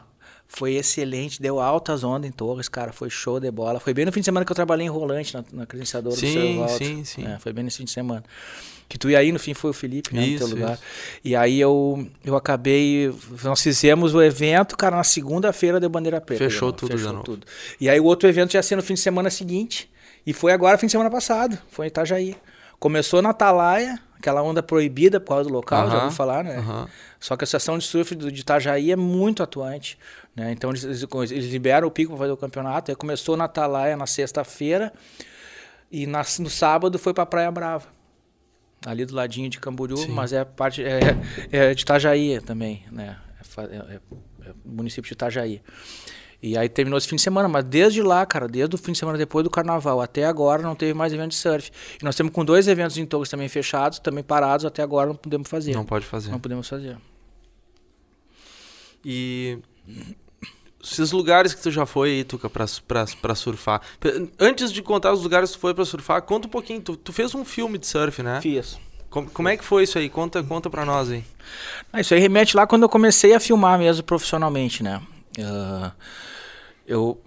Speaker 2: foi excelente, deu altas ondas em Torres, cara, foi show de bola. Foi bem no fim de semana que eu trabalhei em Rolante, na, na credenciadora
Speaker 1: sim, do seu Sim, sim,
Speaker 2: é, foi bem nesse fim de semana. Que tu ia aí, no fim foi o Felipe, né, isso, no teu lugar. Isso. E aí eu, eu acabei, nós fizemos o evento, cara, na segunda-feira deu bandeira preta.
Speaker 1: Fechou tudo, Fechou tudo.
Speaker 2: E aí o outro evento já ia ser no fim de semana seguinte, e foi agora, fim de semana passado, foi em Itajaí. Começou na Atalaia, aquela onda proibida por causa do local, já ouviu falar, né? Só que a Associação de Surf de Itajaí é muito atuante. Né? Então eles, eles, liberam o pico para fazer o campeonato. Aí começou na Atalaia na sexta-feira e na, no sábado foi para Praia Brava. Ali do ladinho de Camboriú, Sim. mas é parte é, é de Itajaí também, né? É, é, é, município de Itajaí. E aí terminou esse fim de semana, mas desde lá, cara, desde o fim de semana depois do carnaval até agora não teve mais evento de surf. E nós temos com dois eventos em Torres também fechados, também parados, até agora não podemos fazer.
Speaker 1: Não pode fazer.
Speaker 2: Não podemos fazer.
Speaker 1: E esses lugares que tu já foi aí, Tuca, pra, pra, pra surfar. Antes de contar os lugares que tu foi pra surfar, conta um pouquinho. Tu, tu fez um filme de surf, né?
Speaker 2: Fiz.
Speaker 1: Como, como é que foi isso aí? Conta, conta pra nós aí.
Speaker 2: Ah, isso aí remete lá quando eu comecei a filmar mesmo profissionalmente, né? Uh, eu,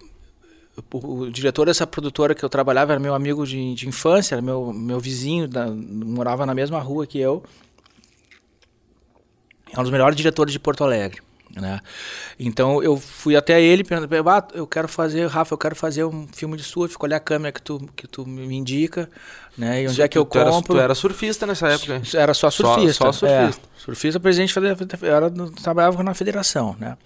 Speaker 2: o, diretor dessa produtora que eu trabalhava era meu amigo de, de infância, era meu, meu vizinho, da, morava na mesma rua que eu. É um dos melhores diretores de Porto Alegre. Né? Então eu fui até ele perguntei, ah, eu quero fazer, Rafa, eu quero fazer um filme de surf, é a câmera que tu, que tu me indica, né? E onde é que eu tu compro? Era,
Speaker 1: tu era surfista nessa época?
Speaker 2: Era só surfista.
Speaker 1: Só, só surfista.
Speaker 2: É, surfista, presidente, era, trabalhava na federação, né?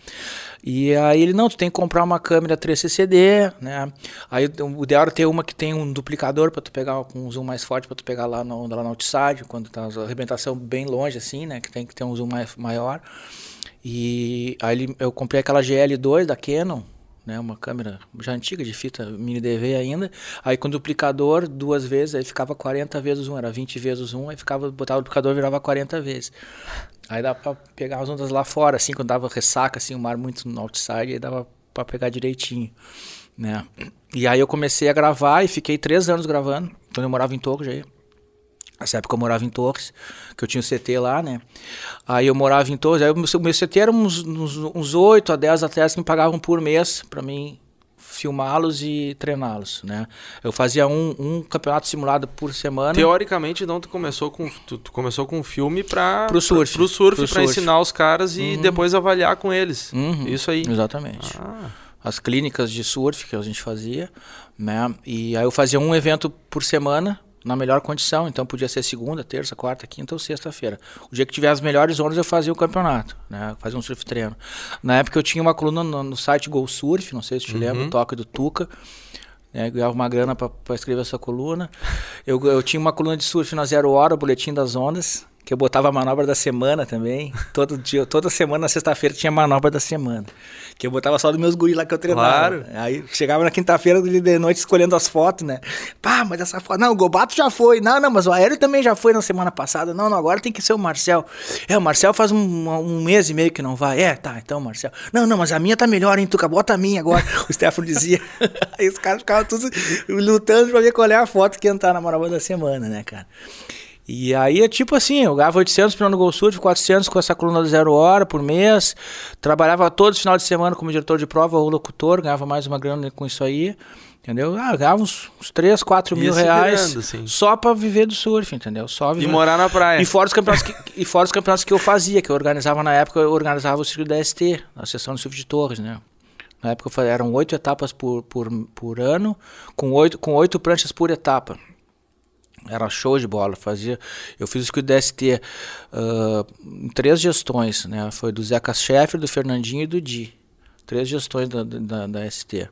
Speaker 2: E aí ele, não, tu tem que comprar uma câmera 3CCD, né? Aí o ideal era ter uma que tem um duplicador para tu pegar com um zoom mais forte para tu pegar lá no, lá no outside, quando tá a arrebentação bem longe assim, né? Que tem que ter um zoom mais, maior. E aí eu comprei aquela GL2 da Canon, né, uma câmera já antiga de fita mini DV ainda. Aí com duplicador duas vezes, aí ficava 40 vezes um, era 20 vezes um, aí ficava botava o duplicador virava 40 vezes. Aí dava para pegar as ondas lá fora, assim, quando dava ressaca assim, o mar muito no outside, aí dava para pegar direitinho, né? E aí eu comecei a gravar e fiquei três anos gravando, quando eu morava em Toco já. Nessa época eu morava em Torres, que eu tinha o CT lá, né? Aí eu morava em Torres, aí o meu, CT era uns, uns, uns 8 a 10 atletas que me pagavam por mês para mim filmá-los e treiná-los, né? Eu fazia um, um, campeonato simulado por semana.
Speaker 1: Teoricamente, então tu começou com tu, tu começou com um filme para
Speaker 2: pro surf,
Speaker 1: pro surf, para ensinar os caras e uhum. depois avaliar com eles.
Speaker 2: Uhum.
Speaker 1: Isso aí.
Speaker 2: Exatamente. Ah. As clínicas de surf que a gente fazia, né? E aí eu fazia um evento por semana na melhor condição, então podia ser segunda, terça, quarta, quinta ou sexta-feira. O dia que tiver as melhores ondas eu fazia o campeonato, né? Fazia um surf treino. Na época eu tinha uma coluna no, no site Go Surf, não sei se te uhum. lembra, o toque do Tuca. Né, ganhava uma grana para escrever essa coluna. Eu, eu tinha uma coluna de surf na Zero Hora, o Boletim das Ondas, que eu botava a manobra da semana também. Todo dia, toda semana, na sexta-feira, tinha manobra da semana. Que eu botava só dos meus guris lá que eu treinava. Claro. Aí chegava na quinta-feira de noite escolhendo as fotos, né? Pá, mas essa foto. Não, o Gobato já foi. Não, não, mas o Aéreo também já foi na semana passada. Não, não, agora tem que ser o Marcel. É, o Marcel faz um, um mês e meio que não vai. É, tá, então, Marcel. Não, não, mas a minha tá melhor, hein, Tuca? Bota a minha agora. [LAUGHS] o Stefano dizia. [LAUGHS] Aí os caras ficavam todos lutando pra ver qual é a foto que ia entrar na manobra da semana, né, cara? E aí é tipo assim, eu ganhava 800 pelo Gol Surf, 400 com essa coluna de zero hora por mês, trabalhava todos os final de semana como diretor de prova ou locutor, ganhava mais uma grana com isso aí, entendeu? Ah, ganhava uns, uns 3, 4 mil reais virando, só para viver do surf, entendeu? Só
Speaker 1: viver. E morar na praia.
Speaker 2: E fora, os campeonatos que, e fora os campeonatos que eu fazia, que eu organizava na época, eu organizava o circuito da ST, a sessão de surf de Torres, né? Na época eram oito etapas por, por, por ano, com oito, com oito pranchas por etapa. Era show de bola. Fazia, eu fiz o DST uh, em três gestões. Né? Foi do Zeca Scheffer, do Fernandinho e do Di. Três gestões da, da, da ST.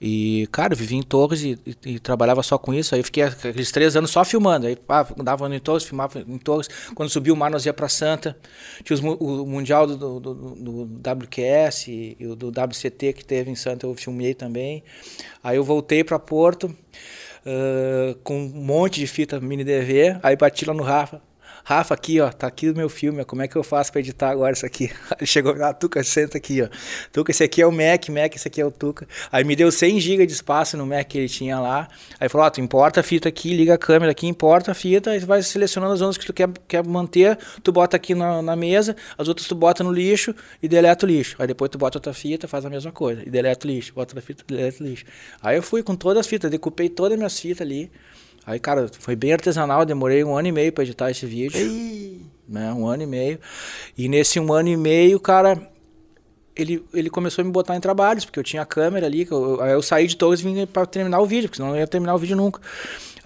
Speaker 2: E, cara, eu vivia em Torres e, e, e, trabalhava só com isso. Aí fiquei aqueles três anos só filmando. Aí ah, dava em Torres, filmava em Torres. Quando subiu o mar, nós ia para Santa. Tinha os, o Mundial do, do, do, do WQS e, e do WCT que teve em Santa, eu filmei também. Aí eu voltei para Porto. Uh, com um monte de fita mini DV. Aí bati lá no Rafa. Rafa, aqui, ó, tá aqui o meu filme, como é que eu faço para editar agora isso aqui? [LAUGHS] Ele chegou, ah, Tuca, senta aqui, ó. Tuca, esse aqui é o Mac, Mac, esse aqui é o Tuca. Aí me deu 100 GB de espaço no Mac que ele tinha lá. Aí falou, ó, tu importa a fita aqui, liga a câmera aqui, importa a fita, aí vai selecionando as ondas que tu quer, quer manter, tu bota aqui na, na mesa, as outras tu bota no lixo e deleta o lixo. Aí depois tu bota outra fita, faz a mesma coisa, e deleta o lixo, bota outra fita, deleta o lixo. Aí eu fui com todas as fitas, decupei todas as minhas fitas ali. Aí, cara, foi bem artesanal, demorei um ano e meio para editar esse vídeo. Ei. Né, um ano e meio. E nesse um ano e meio, cara, ele, ele começou a me botar em trabalhos, porque eu tinha a câmera ali, eu, aí eu saí de todos e vim para terminar o vídeo, porque senão eu não ia terminar o vídeo nunca.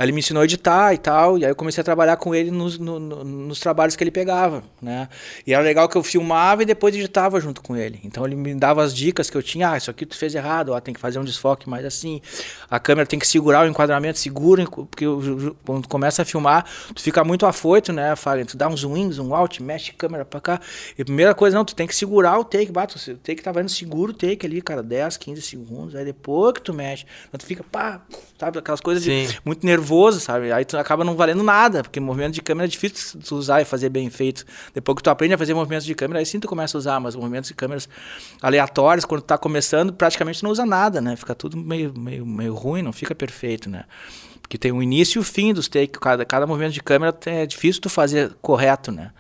Speaker 2: Aí ele me ensinou a editar e tal, e aí eu comecei a trabalhar com ele nos, no, no, nos trabalhos que ele pegava, né? E era legal que eu filmava e depois editava junto com ele. Então ele me dava as dicas que eu tinha, ah, isso aqui tu fez errado, ó, tem que fazer um desfoque mais assim. A câmera tem que segurar o enquadramento, segura, porque quando começa a filmar, tu fica muito afoito, né, Fagner? Tu dá um zoom in, zoom out, mexe a câmera pra cá. E a primeira coisa, não, tu tem que segurar o take, bato, o take tava indo seguro o take ali, cara, 10, 15 segundos, aí depois que tu mexe, tu fica, pá, sabe, aquelas coisas de, muito nervoso nervoso, sabe? Aí tu acaba não valendo nada, porque movimento de câmera é difícil tu usar e fazer bem feito. Depois que tu aprende a fazer movimentos de câmera, aí sim tu começa a usar, mas movimentos de câmeras aleatórios, quando tu tá começando, praticamente não usa nada, né? Fica tudo meio, meio, meio ruim, não fica perfeito, né? Porque tem o início e o fim dos takes, cada, cada movimento de câmera é difícil tu fazer correto, né?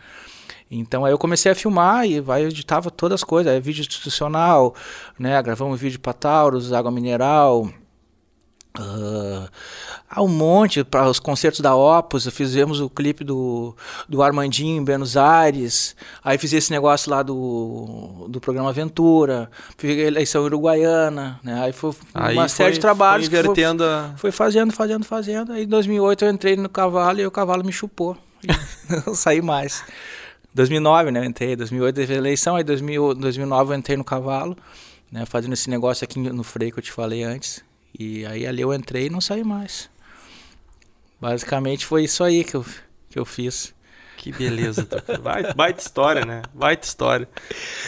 Speaker 2: Então aí eu comecei a filmar e vai editava todas as coisas, aí, vídeo institucional, né? Gravamos vídeo para Taurus, água mineral, Uh, há um monte para os concertos da Opus, fizemos o clipe do, do Armandinho em Buenos Aires, aí fiz esse negócio lá do, do programa Aventura, fiz eleição uruguaiana, né? aí foi aí uma foi, série de trabalhos
Speaker 1: foi invertendo
Speaker 2: foi, foi fazendo, fazendo, fazendo, aí em 2008 eu entrei no cavalo e o cavalo me chupou, [LAUGHS] não saí mais. 2009, né, eu entrei, 2008 teve a eleição, aí 2000, 2009 eu entrei no cavalo, né, fazendo esse negócio aqui no freio que eu te falei antes, e aí ali eu entrei e não saí mais. Basicamente foi isso aí que eu, que eu fiz.
Speaker 1: Que beleza, baita, baita história, né? Baita história.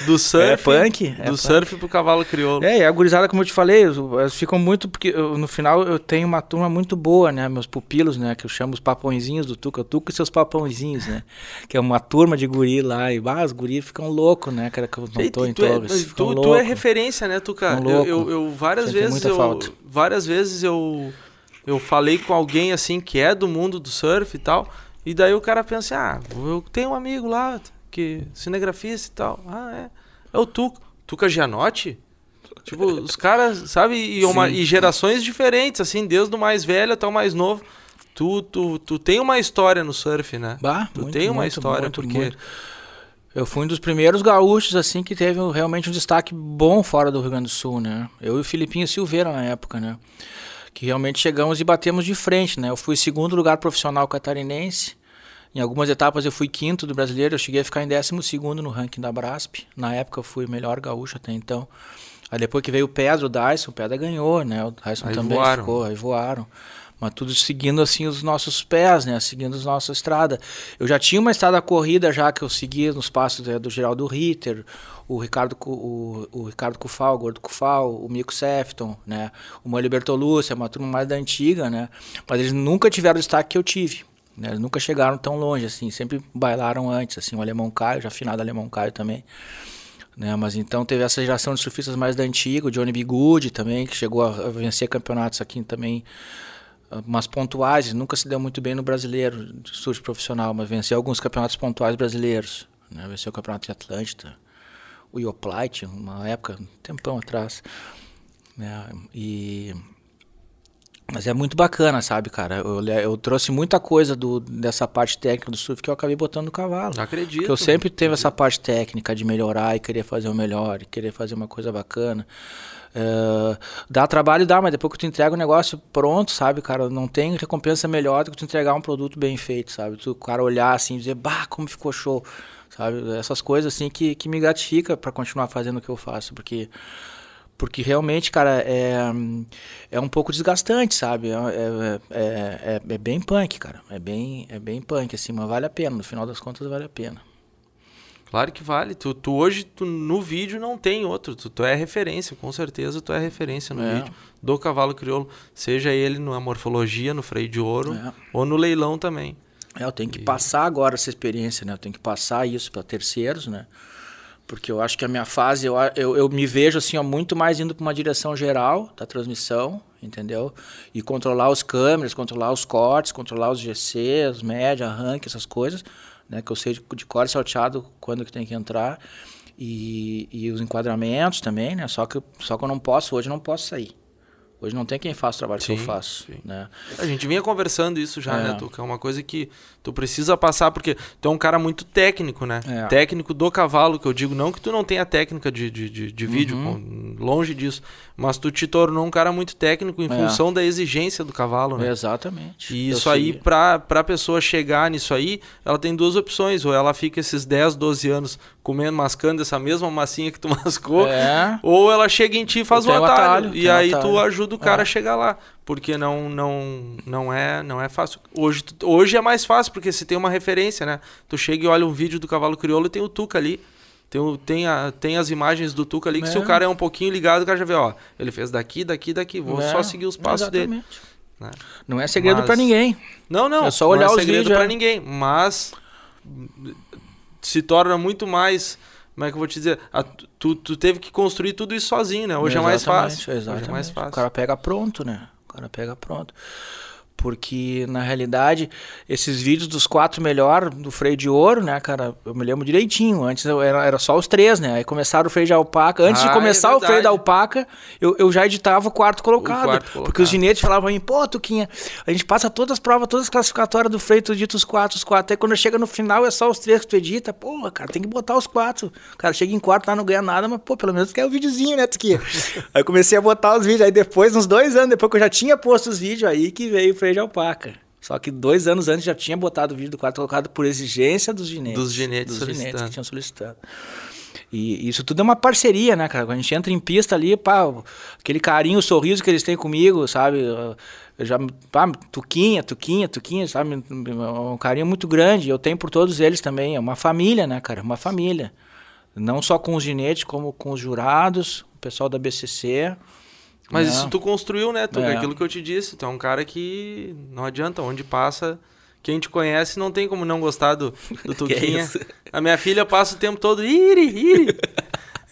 Speaker 1: Do surf. É
Speaker 2: punk.
Speaker 1: É do punk. surf pro cavalo crioulo.
Speaker 2: É, e a gurizada, como eu te falei, eles ficam muito. Porque eu, no final eu tenho uma turma muito boa, né? Meus pupilos, né? Que eu chamo os papõezinhos do Tuca. Tuca e seus papãozinhos, né? Que é uma turma de guri lá. E bah, os guris ficam loucos, né? Cara, que eu não tô em todos.
Speaker 1: É, tu, tu, é referência, né, Tuca? Eu, eu, eu, várias vezes. Eu, falta. várias vezes eu. Eu falei com alguém assim que é do mundo do surf e tal. E daí o cara pensa, ah, eu tenho um amigo lá, que cinegrafista e tal. Ah, é. É o Tuca. Tuca Gianotti? Tipo, os caras, sabe? E, uma, e gerações diferentes, assim, desde o mais velho até o mais novo. Tu, tu, tu tem uma história no surf, né?
Speaker 2: Bah,
Speaker 1: tu
Speaker 2: muito,
Speaker 1: tem uma
Speaker 2: muito,
Speaker 1: história,
Speaker 2: muito,
Speaker 1: porque.
Speaker 2: Eu fui um dos primeiros gaúchos, assim, que teve realmente um destaque bom fora do Rio Grande do Sul, né? Eu e o Filipinho Silveira na época, né? Que realmente chegamos e batemos de frente, né? Eu fui segundo lugar profissional catarinense em algumas etapas eu fui quinto do brasileiro, eu cheguei a ficar em décimo segundo no ranking da Brasp. Na época eu fui o melhor gaúcho até então. Aí depois que veio o Pedro, o Dyson, o Pedro ganhou, né? O Dyson aí também voaram. ficou, aí voaram. Mas tudo seguindo assim os nossos pés, né? Seguindo a nossa estrada. Eu já tinha uma estrada corrida já que eu seguia nos passos né, do Geraldo Ritter, o Ricardo, o, o Ricardo Cufal, o Gordo Cufal, o Mico Sefton, né? O Molho Bertolucci, é uma turma mais da antiga, né? Mas eles nunca tiveram o destaque que eu tive. Né? Eles nunca chegaram tão longe, assim, sempre bailaram antes, assim, o Alemão Caio, já afinado Alemão Caio também. Né? Mas então teve essa geração de surfistas mais da antiga, o Johnny Bigud também, que chegou a vencer campeonatos aqui também, umas pontuais, nunca se deu muito bem no brasileiro de surf profissional, mas venceu alguns campeonatos pontuais brasileiros. Né? Venceu o campeonato de Atlântida, o Ioplite, uma época, um tempão atrás. Né? E mas é muito bacana, sabe, cara? Eu, eu, trouxe muita coisa do, dessa parte técnica do surf que eu acabei botando no cavalo.
Speaker 1: Acredito.
Speaker 2: Porque eu sempre teve essa parte técnica de melhorar e querer fazer o melhor, e querer fazer uma coisa bacana. Dá trabalho, dá, mas depois que tu entrega o negócio pronto, sabe, cara, não tem recompensa melhor do que tu entregar um produto bem feito, sabe? Tu, o cara olhar assim e dizer, bah, como ficou show, sabe? Essas coisas assim que, que me gratifica para continuar fazendo o que eu faço, porque porque realmente, cara, é, é um pouco desgastante, sabe? É, é, é, é, bem punk, cara. É bem, é bem punk, assim, mas vale a pena. No final das contas, vale a pena.
Speaker 1: Claro que vale. Tu, tu hoje, tu, no vídeo, não tem outro. Tu, tu é referência, com certeza tu é referência no
Speaker 2: É.
Speaker 1: vídeo do cavalo crioulo. Seja ele na morfologia, no freio de ouro,
Speaker 2: É.
Speaker 1: ou no leilão também.
Speaker 2: É, eu tenho que passar agora essa experiência, né? Eu tenho que passar isso para terceiros, né? Porque eu acho que a minha fase, eu, eu, eu me vejo assim, ó, muito mais indo para uma direção geral da transmissão, entendeu? E controlar os câmeras, controlar os cortes, controlar os GC, os média, arranque, essas coisas, né? Que eu sei de, de corte salteado quando que tem que entrar. E, e os enquadramentos também, né? Só que, eu- só que eu não posso, hoje eu não posso sair. Hoje não tem quem faça o trabalho que eu
Speaker 1: Sim,
Speaker 2: faço,
Speaker 1: sim.
Speaker 2: né?
Speaker 1: A gente vinha conversando isso já,
Speaker 2: É.
Speaker 1: né, Tu? Que é uma coisa que tu precisa passar, porque tu é um cara muito técnico, né?
Speaker 2: É.
Speaker 1: Técnico do cavalo, que eu digo. Não que tu não tenha técnica de, de, de, de vídeo,
Speaker 2: Uhum.
Speaker 1: longe disso. Mas tu te tornou um cara muito técnico em
Speaker 2: É.
Speaker 1: função da exigência do cavalo, né?
Speaker 2: Exatamente.
Speaker 1: E isso aí,
Speaker 2: segui.
Speaker 1: pra, pessoa chegar nisso aí, ela tem duas opções. Ou ela fica esses 10, 12 anos comendo, mascando essa mesma massinha que tu [LAUGHS] mascou.
Speaker 2: É.
Speaker 1: Ou ela chega em ti e faz o atalho.
Speaker 2: atalho,
Speaker 1: e aí tu
Speaker 2: atalho.
Speaker 1: ajuda o cara
Speaker 2: É.
Speaker 1: a chegar lá. Porque não, não, não, é, não é fácil. Hoje, tu- hoje é mais fácil, porque se tem uma referência, né? Tu chega e olha um vídeo do cavalo crioulo e tem o Tuca ali. Tem, o- tem, a, tem as imagens do Tuca ali, que se
Speaker 2: É.
Speaker 1: o cara é um pouquinho ligado, o cara já vê, ó, ele fez daqui, daqui, daqui. Vou
Speaker 2: É,
Speaker 1: só seguir os passos dele.
Speaker 2: exatamente.
Speaker 1: né?
Speaker 2: Não é segredo
Speaker 1: Mas-
Speaker 2: pra ninguém.
Speaker 1: Não, não.
Speaker 2: É só olhar
Speaker 1: não é
Speaker 2: os
Speaker 1: segredo
Speaker 2: vídeos,
Speaker 1: pra
Speaker 2: é.
Speaker 1: ninguém. Mas se torna muito mais. Como é que eu vou te dizer? A- tu, tu teve que construir tudo isso sozinho, né? Hoje é mais
Speaker 2: Exatamente,
Speaker 1: fácil.
Speaker 2: Exatamente.
Speaker 1: Hoje é mais
Speaker 2: O
Speaker 1: fácil.
Speaker 2: cara pega pronto, né? O cara pega pronto. Porque, na realidade, esses vídeos dos quatro melhor do freio de ouro, né, cara? Eu me lembro direitinho. Antes era, era só os três, né? Aí começaram o freio de alpaca. Antes
Speaker 1: Ah,
Speaker 2: de começar
Speaker 1: é
Speaker 2: o freio da alpaca, eu, eu já editava o quarto colocado.
Speaker 1: quarto
Speaker 2: Porque
Speaker 1: colocado.
Speaker 2: os ginetes falavam pra mim, pô, Tuquinha, a gente passa todas as provas, todas as classificatórias do freio, tu edita os quatro, os quatro. Aí quando chega no final é só os três que tu edita. Pô, cara, tem que botar os quatro. Cara, chega em quarto lá, não ganha nada, mas, pô, pelo menos quer o videozinho, né, Tuquinha? [LAUGHS] aí comecei a botar os vídeos. Aí depois, uns dois anos depois que eu já tinha posto os vídeos, aí que veio o freio de alpaca. Só que dois anos antes já tinha botado o vídeo do quarto colocado por exigência dos ginetes.
Speaker 1: Dos ginetes
Speaker 2: Dos ginetes que tinham solicitado. E isso tudo é uma parceria, né, cara? Quando a gente entra em pista ali, pá, aquele carinho, o sorriso que eles têm comigo, sabe? Eu já, pá, tuquinha, tuquinha, tuquinha, sabe? Um carinho muito grande. Eu tenho por todos eles também. É uma família, né, cara? Uma família. Não só com os ginetes, como com os jurados, o pessoal da BCC.
Speaker 1: Mas
Speaker 2: né?
Speaker 1: isso tu construiu, né, Tuca?
Speaker 2: É.
Speaker 1: Aquilo que eu te disse. Tu é um cara que não adianta. Onde passa, quem te conhece não tem como não gostar do, do [LAUGHS] Tuquinha. A minha filha passa o tempo todo, iri, iri.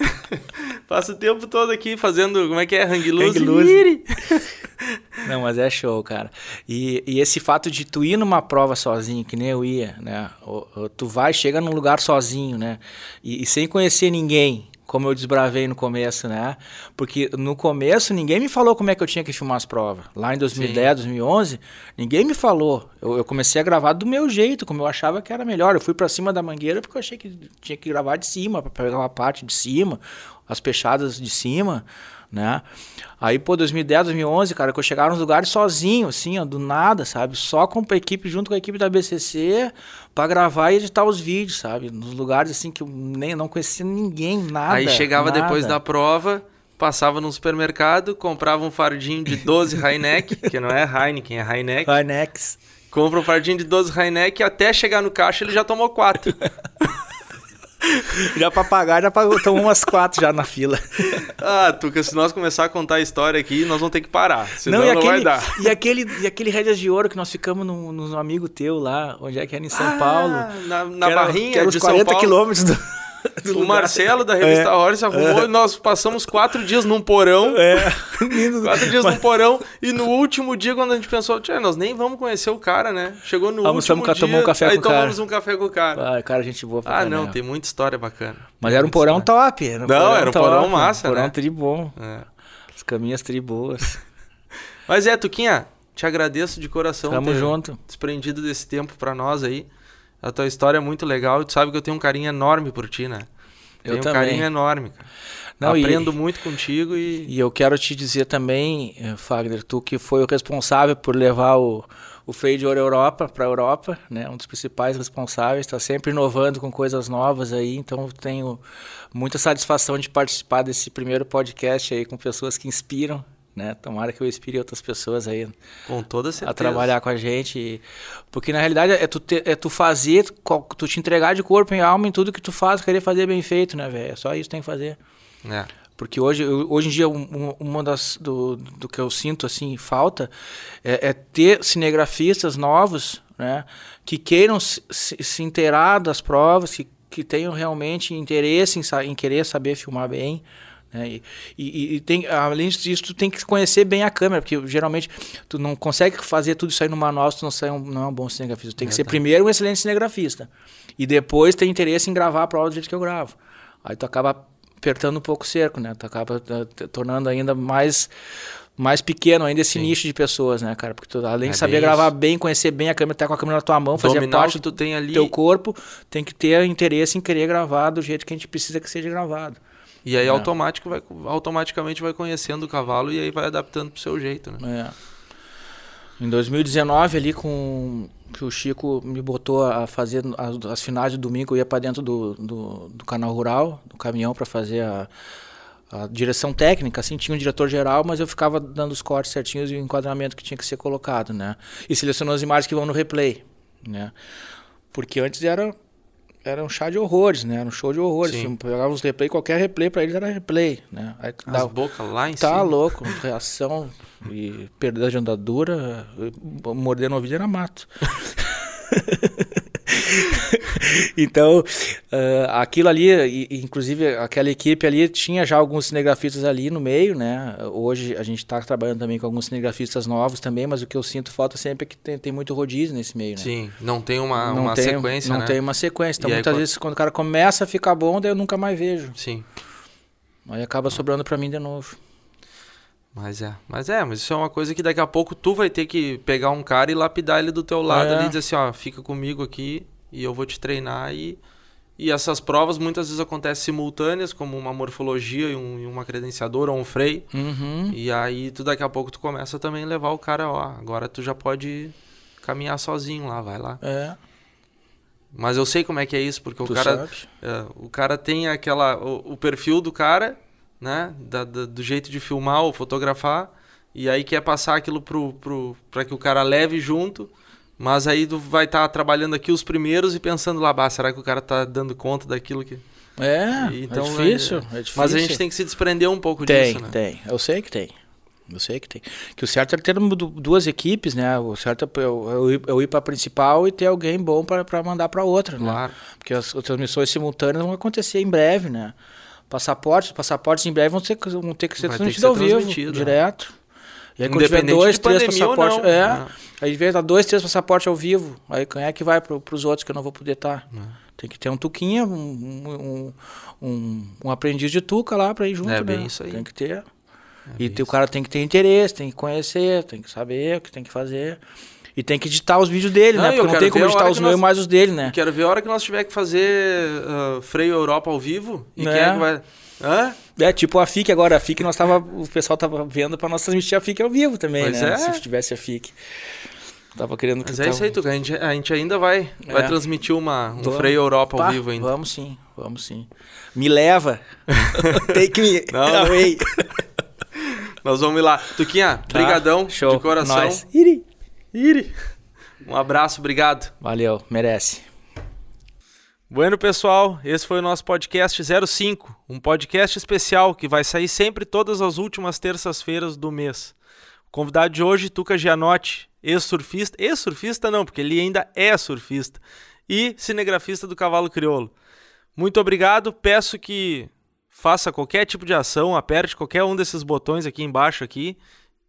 Speaker 1: [LAUGHS] passa o tempo todo aqui fazendo, como é que é? Hang loose,
Speaker 2: Hang loose.
Speaker 1: iri. [LAUGHS]
Speaker 2: Não, mas é show, cara. E, e esse fato de tu ir numa prova sozinho, que nem eu ia, né? O- o- Tu vai, chega num lugar sozinho, né? E, e sem conhecer ninguém, como eu desbravei no começo, né? Porque no começo ninguém me falou como é que eu tinha que filmar as provas. Lá em 2010, 2011, ninguém me falou. Eu, eu comecei a gravar do meu jeito, como eu achava que era melhor. Eu fui pra cima da mangueira porque eu achei que tinha que gravar de cima, pra pegar uma parte de cima, as fechadas de cima, né? Aí, pô, 2010, 2011, cara, que eu chegava nos lugares sozinho, assim, ó, do nada, sabe? Só com a equipe, junto com a equipe da BCC, pra gravar e editar os vídeos, sabe? Nos lugares, assim, que eu nem não conhecia ninguém, nada.
Speaker 1: Aí chegava
Speaker 2: nada.
Speaker 1: depois da prova, passava no supermercado, comprava um fardinho de 12 [LAUGHS] Heineken, que não é Heineken, é Heineken.
Speaker 2: Hainex.
Speaker 1: Compra um fardinho de 12 Heineken, até chegar no caixa ele já tomou quatro. [LAUGHS]
Speaker 2: Já pra pagar, já pagou, tomou umas quatro já na fila.
Speaker 1: ah, Tuca, se nós começar a contar a história aqui, nós vamos ter que parar, senão não,
Speaker 2: e
Speaker 1: vai
Speaker 2: aquele,
Speaker 1: dar.
Speaker 2: E aquele, e aquele Rédeas de Ouro que nós ficamos num, num amigo teu lá, onde é que era em São Paulo.
Speaker 1: Ah, Na, na
Speaker 2: que era-
Speaker 1: barrinha
Speaker 2: que era
Speaker 1: de São
Speaker 2: 40
Speaker 1: Paulo.
Speaker 2: quilômetros do [LAUGHS]
Speaker 1: O
Speaker 2: lugar.
Speaker 1: Marcelo da revista
Speaker 2: É.
Speaker 1: Horse arrumou e nós passamos quatro dias num porão.
Speaker 2: É. [LAUGHS]
Speaker 1: Quatro dias num porão. E no último dia, quando a gente pensou, "Tchê, nós nem vamos conhecer o cara, né? Chegou no
Speaker 2: Almoçamos
Speaker 1: último
Speaker 2: com- tomamos
Speaker 1: dia,
Speaker 2: um café
Speaker 1: aí
Speaker 2: com o cara.
Speaker 1: tomamos um café com o cara.
Speaker 2: Ah, cara, gente boa pra
Speaker 1: Ah, não, tem muita história bacana.
Speaker 2: Mas era um porão
Speaker 1: história.
Speaker 2: top. Era um
Speaker 1: Não, era um porão
Speaker 2: top,
Speaker 1: massa,
Speaker 2: Porão
Speaker 1: né?
Speaker 2: tri bom.
Speaker 1: É.
Speaker 2: As caminhas tri boas. [LAUGHS]
Speaker 1: Mas é, Tuquinha, te agradeço de coração
Speaker 2: Tamo
Speaker 1: ter
Speaker 2: junto.
Speaker 1: desprendido desse tempo pra nós aí. A tua história é muito legal e tu sabe que eu tenho um carinho enorme por ti, né?
Speaker 2: Eu
Speaker 1: tenho um
Speaker 2: também.
Speaker 1: carinho enorme, cara.
Speaker 2: Não, e-
Speaker 1: Aprendo muito contigo e...
Speaker 2: E eu quero te dizer também, eh, Fagner, tu que foi o responsável por levar o, o freio de ouro Europa para a Europa, né? Um dos principais responsáveis, está sempre inovando com coisas novas aí, então eu tenho muita satisfação de participar desse primeiro podcast aí com pessoas que inspiram, né? Tomara que eu inspire outras pessoas aí
Speaker 1: Com toda certeza.
Speaker 2: a trabalhar com a gente. Porque na realidade é tu, te, é tu fazer, tu te entregar de corpo e alma em tudo que tu faz, querer fazer bem feito, né, velho? É só isso que tem que fazer.
Speaker 1: É.
Speaker 2: Porque hoje, hoje em dia, um, uma das do, do que eu sinto assim falta é, é ter cinegrafistas novos, né, que queiram se, se inteirar das provas, que, que tenham realmente interesse em, em querer saber filmar bem. Né, e, e, e, tem, além disso, tu tem que conhecer bem a câmera, porque geralmente tu não consegue fazer tudo isso aí no manual se tu não, sai um, não é um bom cinegrafista. Tu tem que ser primeiro um excelente cinegrafista. E depois ter interesse em gravar a prova do jeito que eu gravo. Aí tu acaba apertando um pouco o cerco, né? Tu acaba uh, tornando ainda mais mais pequeno ainda esse Sim. nicho de pessoas, né, cara? Porque tu, além é de saber gravar isso. bem, conhecer bem a câmera, estar com a câmera na tua mão, fazer parte do
Speaker 1: tem ali...
Speaker 2: teu corpo, tem que ter interesse em querer gravar do jeito que a gente precisa que seja gravado.
Speaker 1: E aí é. automático vai, automaticamente vai conhecendo o cavalo e aí vai adaptando pro seu jeito, né?
Speaker 2: É. Em 2019 ali com que o Chico me botou a fazer as, as finais de domingo, eu ia para dentro do, do, do, canal rural, do caminhão para fazer a, a, direção técnica, assim, tinha um diretor geral, mas eu ficava dando os cortes certinhos e o enquadramento que tinha que ser colocado, né? E selecionando as imagens que vão no replay, né? Porque antes era era um chá de horrores, né? Era um show de horrores. Sim. Pegava uns replay, qualquer replay para eles era replay, né?
Speaker 1: Aí, As dava, bocas lá em
Speaker 2: tá
Speaker 1: cima.
Speaker 2: Tá louco, reação e perda de andadura, morder no ouvido era mato. [LAUGHS] [LAUGHS] então, uh, aquilo ali, inclusive aquela equipe ali, tinha já alguns cinegrafistas ali no meio, né? Hoje a gente está trabalhando também com alguns cinegrafistas novos também, mas o que eu sinto falta sempre é que tem, tem muito rodízio nesse meio, né?
Speaker 1: Sim, não tem uma, não uma tem, sequência,
Speaker 2: Não
Speaker 1: né?
Speaker 2: tem uma sequência. Então, muitas aí, vezes, quando o cara começa a ficar bom, daí eu nunca mais vejo.
Speaker 1: Sim.
Speaker 2: Aí acaba sobrando para mim de novo.
Speaker 1: Mas é, mas é, mas isso é uma coisa que daqui a pouco tu vai ter que pegar um cara e lapidar ele do teu lado é. ali e dizer assim, ó, fica comigo aqui e eu vou te treinar e e essas provas muitas vezes acontecem simultâneas, como uma morfologia e, um, e uma credenciadora ou um freio.
Speaker 2: Uhum.
Speaker 1: E aí tu daqui a pouco tu começa também a levar o cara, ó, agora tu já pode caminhar sozinho lá, vai lá.
Speaker 2: É.
Speaker 1: Mas eu sei como é que é isso, porque tu o cara é, o cara tem aquela o, o perfil do cara né? Da, da, do jeito de filmar ou fotografar. E aí quer passar aquilo pro, pro, pra que o cara leve junto. Mas aí tu vai estar tá trabalhando aqui os primeiros e pensando lá, bah, será que o cara tá dando conta daquilo que.
Speaker 2: É, então, é, difícil, é, é difícil.
Speaker 1: Mas a gente tem que se desprender um pouco
Speaker 2: tem,
Speaker 1: disso, né?
Speaker 2: Tem, Eu sei que tem. Eu sei que tem. Que o certo é ter duas equipes, né? O certo é eu, eu, eu ir para a principal e ter alguém bom para mandar para outra, né?
Speaker 1: Claro.
Speaker 2: Porque as, as transmissões simultâneas vão acontecer em breve, né? Passaportes, passaportes em breve vão ter, vão ter que ser transmitidos ao vivo, é. direto. E aí quando tiver dois, três passaportes. Não, é. Né? Aí vem dois, três passaportes ao vivo. Aí quem é que vai para os outros que eu não vou poder estar? Tá? Tem que ter um tuquinha, um, um, um, um aprendiz de tuca lá para ir junto.
Speaker 1: É
Speaker 2: né?
Speaker 1: bem isso aí.
Speaker 2: Tem que ter. É e o cara tem que ter interesse, tem que conhecer, tem que saber o que tem que fazer. E tem que editar os vídeos dele, não, né? Porque não tem como editar os meus nós... mais os dele, né?
Speaker 1: Quero ver a hora que nós tiver que fazer uh, Freio Europa ao vivo. E quem é que vai. Hã?
Speaker 2: É, tipo a FIC agora. A FIC nós tava. O pessoal tava vendo pra nós transmitir a FIC ao vivo também, pois né? É. Se tivesse a FIC. Tava querendo
Speaker 1: Mas é tava... isso aí, Tuca. A gente, a gente ainda vai, é. vai transmitir uma, um vamos. Freio Europa Pá, ao vivo ainda.
Speaker 2: Vamos sim, vamos sim. Me leva. [LAUGHS] Take me
Speaker 1: Não. away. Nós vamos lá. Tuquinha, tá. brigadão Show. de coração. Nós. Iri. Iri. Um abraço, obrigado.
Speaker 2: Valeu, merece.
Speaker 1: Bueno, pessoal, esse foi o nosso podcast 05, um podcast especial que vai sair sempre todas as últimas terças-feiras do mês. O convidado de hoje, Tuca Gianotti, ex-surfista, ex-surfista não, porque ele ainda é surfista, e cinegrafista do Cavalo Crioulo. Muito obrigado, peço que faça qualquer tipo de ação, aperte qualquer um desses botões aqui embaixo aqui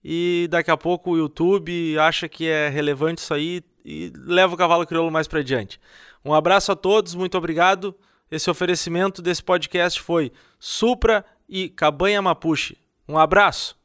Speaker 1: e daqui a pouco o YouTube acha que é relevante isso aí e leva o cavalo crioulo mais para diante. Um abraço a todos, muito obrigado. Esse oferecimento desse podcast foi Supra e Cabanha Mapuche. Um abraço.